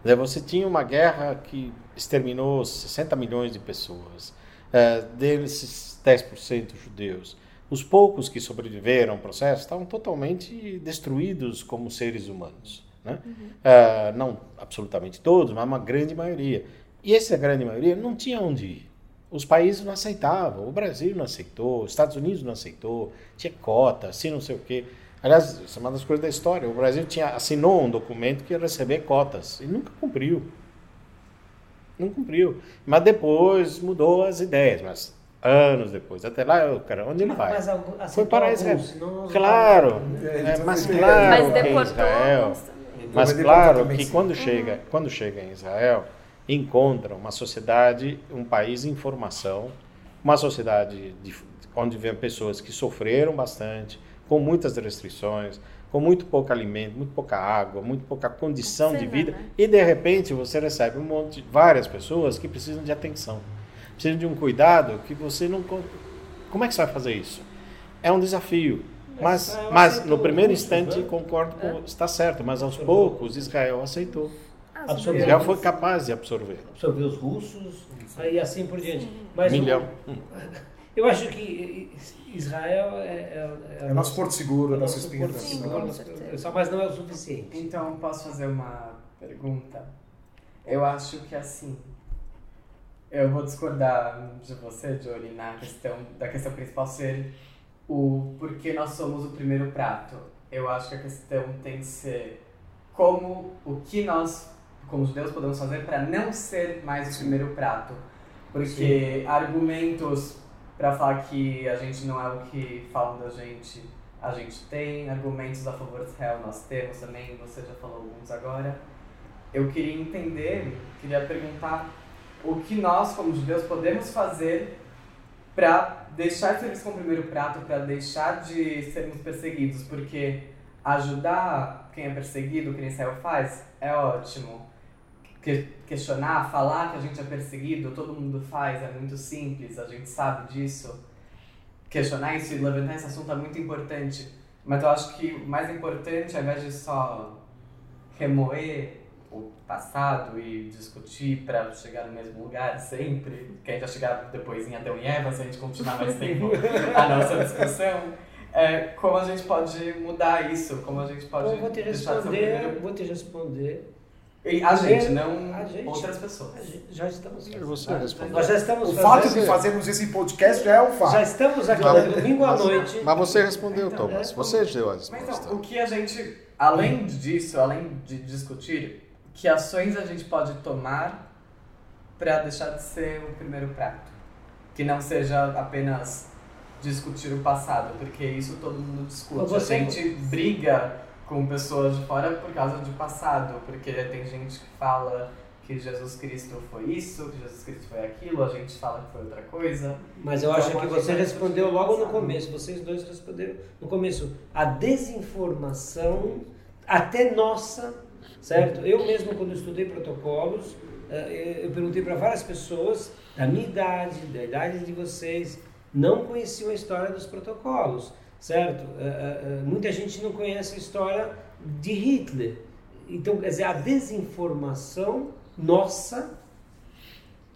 Dizer, você tinha uma guerra que exterminou 60 milhões de pessoas, é, deles 10% judeus. Os poucos que sobreviveram ao processo estavam totalmente destruídos como seres humanos. Né? Uhum. É, não absolutamente todos, mas uma grande maioria. E essa grande maioria não tinha onde ir. Os países não aceitavam, o Brasil não aceitou, os Estados Unidos não aceitou, tinha cota, assim não sei o quê. Aliás, isso é uma das coisas da história. O Brasil tinha, assinou um documento que ia receber cotas e nunca cumpriu. Não cumpriu. Mas depois mudou as ideias, mas anos depois. Até lá, eu, cara, onde ele vai? Mas, Foi para Israel. Claro, é, mas claro mas que em Israel. Mas claro que quando chega, quando chega em Israel, encontra uma sociedade, um país em formação, uma sociedade de, onde vem pessoas que sofreram bastante, com muitas restrições, com muito pouco alimento, muito pouca água, muito pouca condição de vida, né? e de repente você recebe um monte, várias pessoas que precisam de atenção, precisam de um cuidado que você não como é que você vai fazer isso? É um desafio. Mas, mas no primeiro instante, né? concordo com. É. Está certo, mas aos poucos Israel aceitou. Ah, absorver, Já foi capaz de absorver. absorver os russos e assim por diante. Mas Milhão. eu acho que Israel é, é, É o nosso porto seguro, nosso Sim, seguro, com certeza. só mas não é o suficiente. Então, posso fazer uma pergunta? Eu acho que assim. Eu vou discordar de você, Jory, na questão da questão principal ser o porquê nós somos o primeiro prato. Eu acho que a questão tem que ser como o que nós, como judeus, podemos fazer para não ser mais o primeiro prato. Porque argumentos para falar que a gente não é o que falam da gente, a gente tem. Argumentos a favor de Israel nós temos também, você já falou alguns agora. Eu queria entender, queria perguntar o que nós, como judeus, podemos fazer para deixar de ser visto como primeiro prato, para deixar de sermos perseguidos, porque ajudar quem é perseguido, que Israel faz, é ótimo. Que- questionar, falar que a gente é perseguido, todo mundo faz, é muito simples, a gente sabe disso. Questionar isso e levantar esse assunto é muito importante. Mas eu acho que o mais importante, ao invés de só remoer o passado e discutir para chegar no mesmo lugar sempre, que a gente vai chegar depois em Adão e Eva, se a gente continuar mais tempo a nossa discussão, é, como a gente pode mudar isso, como a gente pode Eu vou te responder, vou te responder. E a gente, Primeiro, não a gente. outras pessoas. Gente- Já estamos fazendo. Nós já estamos O fazendo. fato de fazermos esse podcast já é um fato. Já estamos aqui Tá. no domingo à noite. Mas você respondeu, Então, Thomas. é, Você deu a Mas resposta. então, o que a gente, além disso, além de discutir, que ações a gente pode tomar para deixar de ser o primeiro prato? Que não seja apenas discutir o passado, porque isso todo mundo discute. Você- A gente briga com pessoas de fora por causa de passado, porque tem gente que fala que Jesus Cristo foi isso, que Jesus Cristo foi aquilo, a gente fala que foi outra coisa. Mas eu Então, acho que você respondeu logo no começo. Vocês dois responderam no começo. A desinformação, até nossa, certo? Eu mesmo, quando estudei protocolos, eh, eu perguntei para várias pessoas da minha idade, da idade de vocês, não conheciam a história dos protocolos, certo? Eh, eh, Muita gente não conhece a história de Hitler. Então, quer dizer, a desinformação nossa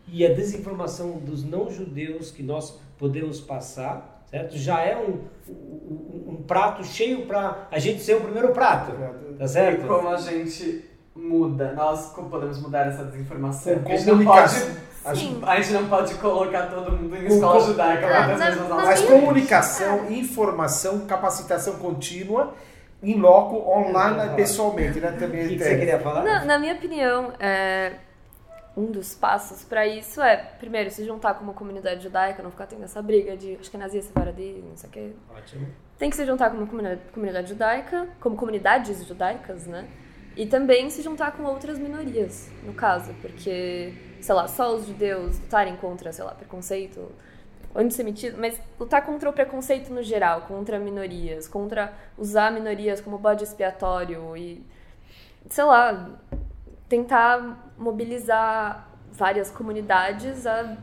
e a desinformação dos não-judeus que nós podemos passar, certo? Já é um, um, um prato cheio para a gente ser o primeiro prato, tá E certo? como a gente muda, nós como podemos mudar essa desinformação? Com comunicação. Sim. a gente não pode colocar todo mundo em escola com- judaica, Ah, na vamos- Mas minha- comunicação, informação, capacitação contínua, em loco, online, pessoalmente, né? O Também que, que você queria falar? Na, na minha opinião, é, um dos passos para isso é, primeiro, se juntar com uma comunidade judaica, não ficar tendo essa briga de acho que nazia sefaradi, não sei o quê. Ótimo. Tem que se juntar com uma comunidade, comunidade judaica, como comunidades judaicas, né? E também se juntar com outras minorias, no caso, porque, sei lá, só os judeus lutarem contra, sei lá, preconceito, antissemitismo, mas lutar contra o preconceito no geral, contra minorias, contra usar minorias como bode expiatório e, sei lá, tentar mobilizar várias comunidades a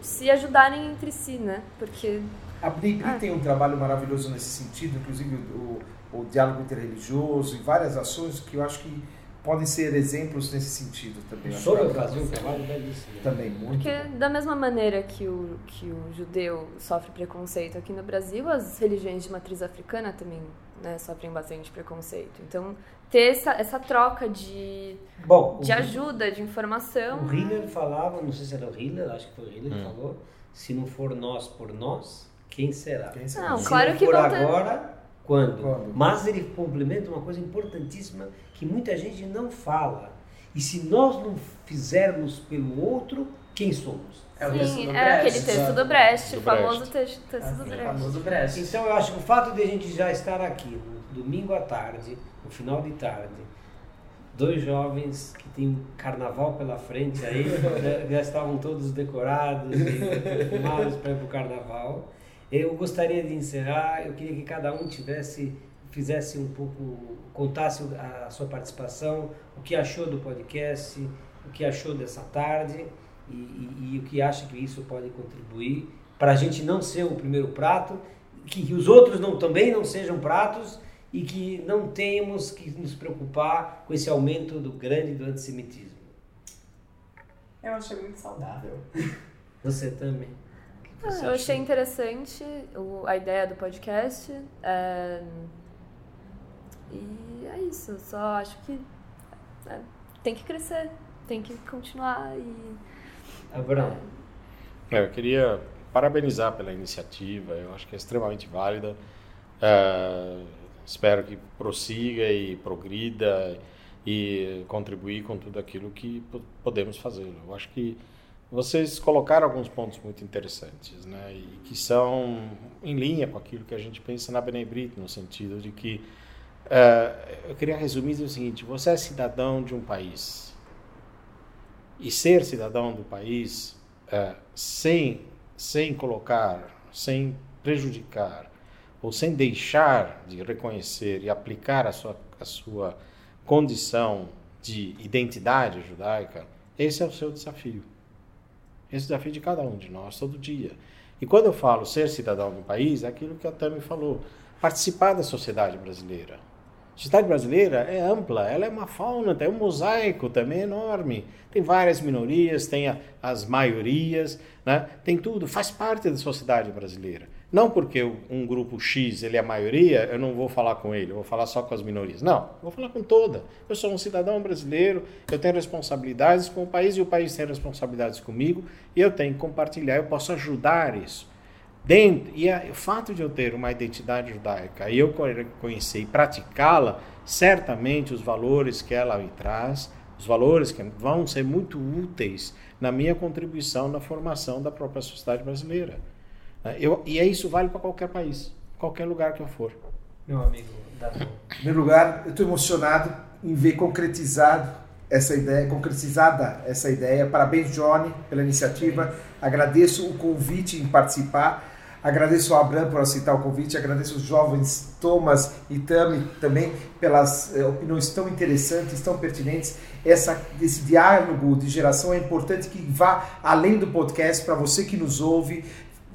se ajudarem entre si, né? Porque A Bnei Ah. tem um trabalho maravilhoso nesse sentido, inclusive o, o diálogo interreligioso e várias ações que eu acho que podem ser exemplos nesse sentido também. O Acho Sobel que- trabalho belíssimo. Também, muito. Porque bom. da mesma maneira que o, que o judeu sofre preconceito aqui no Brasil, as religiões de matriz africana também né, sofrem bastante preconceito. Então, ter essa, essa troca de, Bom, de o, ajuda, de informação... o Hiller falava, não sei se era o Hiller, acho que foi o Hiller que Hum. falou, se não for nós por nós, quem será? Quem sabe? Não, Se claro não que for agora, quando? Quando? Mas ele complementa uma coisa importantíssima que muita gente não fala. E se nós não fizermos pelo outro, quem somos? É o texto Sim, do é Brecht, aquele texto do Brecht, Do o famoso Brecht. texto, texto do Assim, o Brecht. famoso Brecht. Então eu acho que o fato de a gente já estar aqui no domingo à tarde, no final de tarde, dois jovens que têm um carnaval pela frente aí, já, já estavam todos decorados e perfumados para ir para o carnaval. Eu gostaria de encerrar, eu queria que cada um tivesse, fizesse um pouco, contasse a, sua participação, o que achou do podcast, o que achou dessa tarde e, e- e o que acha que isso pode contribuir para a gente não ser o primeiro prato, que os outros não, também não sejam pratos e que não temos que nos preocupar com esse aumento do grande do antissemitismo. Eu achei muito saudável. Você também? Ah, eu achei interessante o, a ideia do podcast. É, e é isso. Só acho que é, tem que crescer, tem que continuar e. Abraão. É, eu queria parabenizar pela iniciativa. Eu acho que é extremamente válida. É, espero que prossiga e progrida e contribuir com tudo aquilo que podemos fazer. Eu acho que vocês colocaram alguns pontos muito interessantes, né, e que são em linha com aquilo que a gente pensa na Benebrit, no sentido de que uh, eu queria resumir o seguinte: você é cidadão de um país e ser cidadão do país uh, sem sem colocar, sem prejudicar ou sem deixar de reconhecer e aplicar a sua a sua condição de identidade judaica, esse é o seu desafio. Esse é desafio de cada um de nós, todo dia. E quando eu falo ser cidadão do país, é aquilo que a Tami falou, participar da sociedade brasileira. A sociedade brasileira é ampla, ela é uma fauna, tem um mosaico também enorme. Tem várias minorias, tem as maiorias, né? tem tudo, faz parte da sociedade brasileira. Não porque um grupo X ele é a maioria, eu não vou falar com ele, eu vou falar só com as minorias. Não, vou falar com toda. Eu sou um cidadão brasileiro, eu tenho responsabilidades com o país e o país tem responsabilidades comigo e eu tenho que compartilhar, eu posso ajudar isso. Dentro, e a, o fato de eu ter uma identidade judaica e eu conhecer e praticá-la, certamente os valores que ela me traz, os valores que vão ser muito úteis na minha contribuição na formação da própria sociedade brasileira. Né? Eu, e é isso vale para qualquer país, qualquer lugar que eu for. Meu amigo, Davi. Em primeiro lugar, eu estou emocionado em ver concretizado essa ideia, concretizada essa ideia. Parabéns, Johnny, pela iniciativa. Agradeço o convite em participar. Agradeço ao Abraham por aceitar o convite, agradeço os jovens Thomas e Tami também pelas eh, opiniões tão interessantes, tão pertinentes. Essa, esse diálogo de geração é importante que vá além do podcast para você que nos ouve,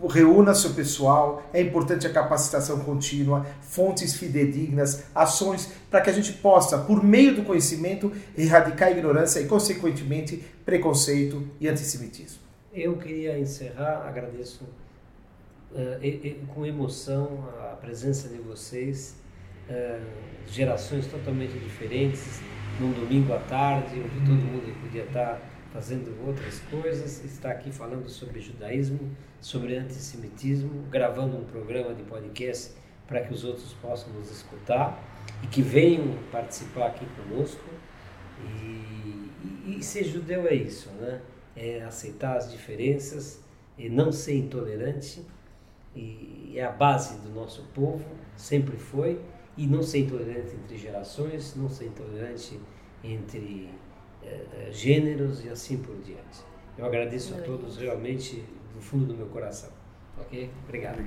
reúna seu pessoal, é importante a capacitação contínua, fontes fidedignas, ações para que a gente possa, por meio do conhecimento, erradicar a ignorância e, consequentemente, preconceito e antissemitismo. Eu queria encerrar, agradeço uh, com emoção a presença de vocês, uh, gerações totalmente diferentes, num domingo à tarde, onde todo mundo podia estar fazendo outras coisas, está aqui falando sobre judaísmo, sobre antissemitismo, gravando um programa de podcast para que os outros possam nos escutar e que venham participar aqui conosco. E, e, e ser judeu é isso, né? É aceitar as diferenças, e não ser intolerante, e é a base do nosso povo, sempre foi, e não ser intolerante entre gerações, não ser intolerante entre gêneros e assim por diante. Eu agradeço a todos realmente do fundo do meu coração. Ok? Obrigado.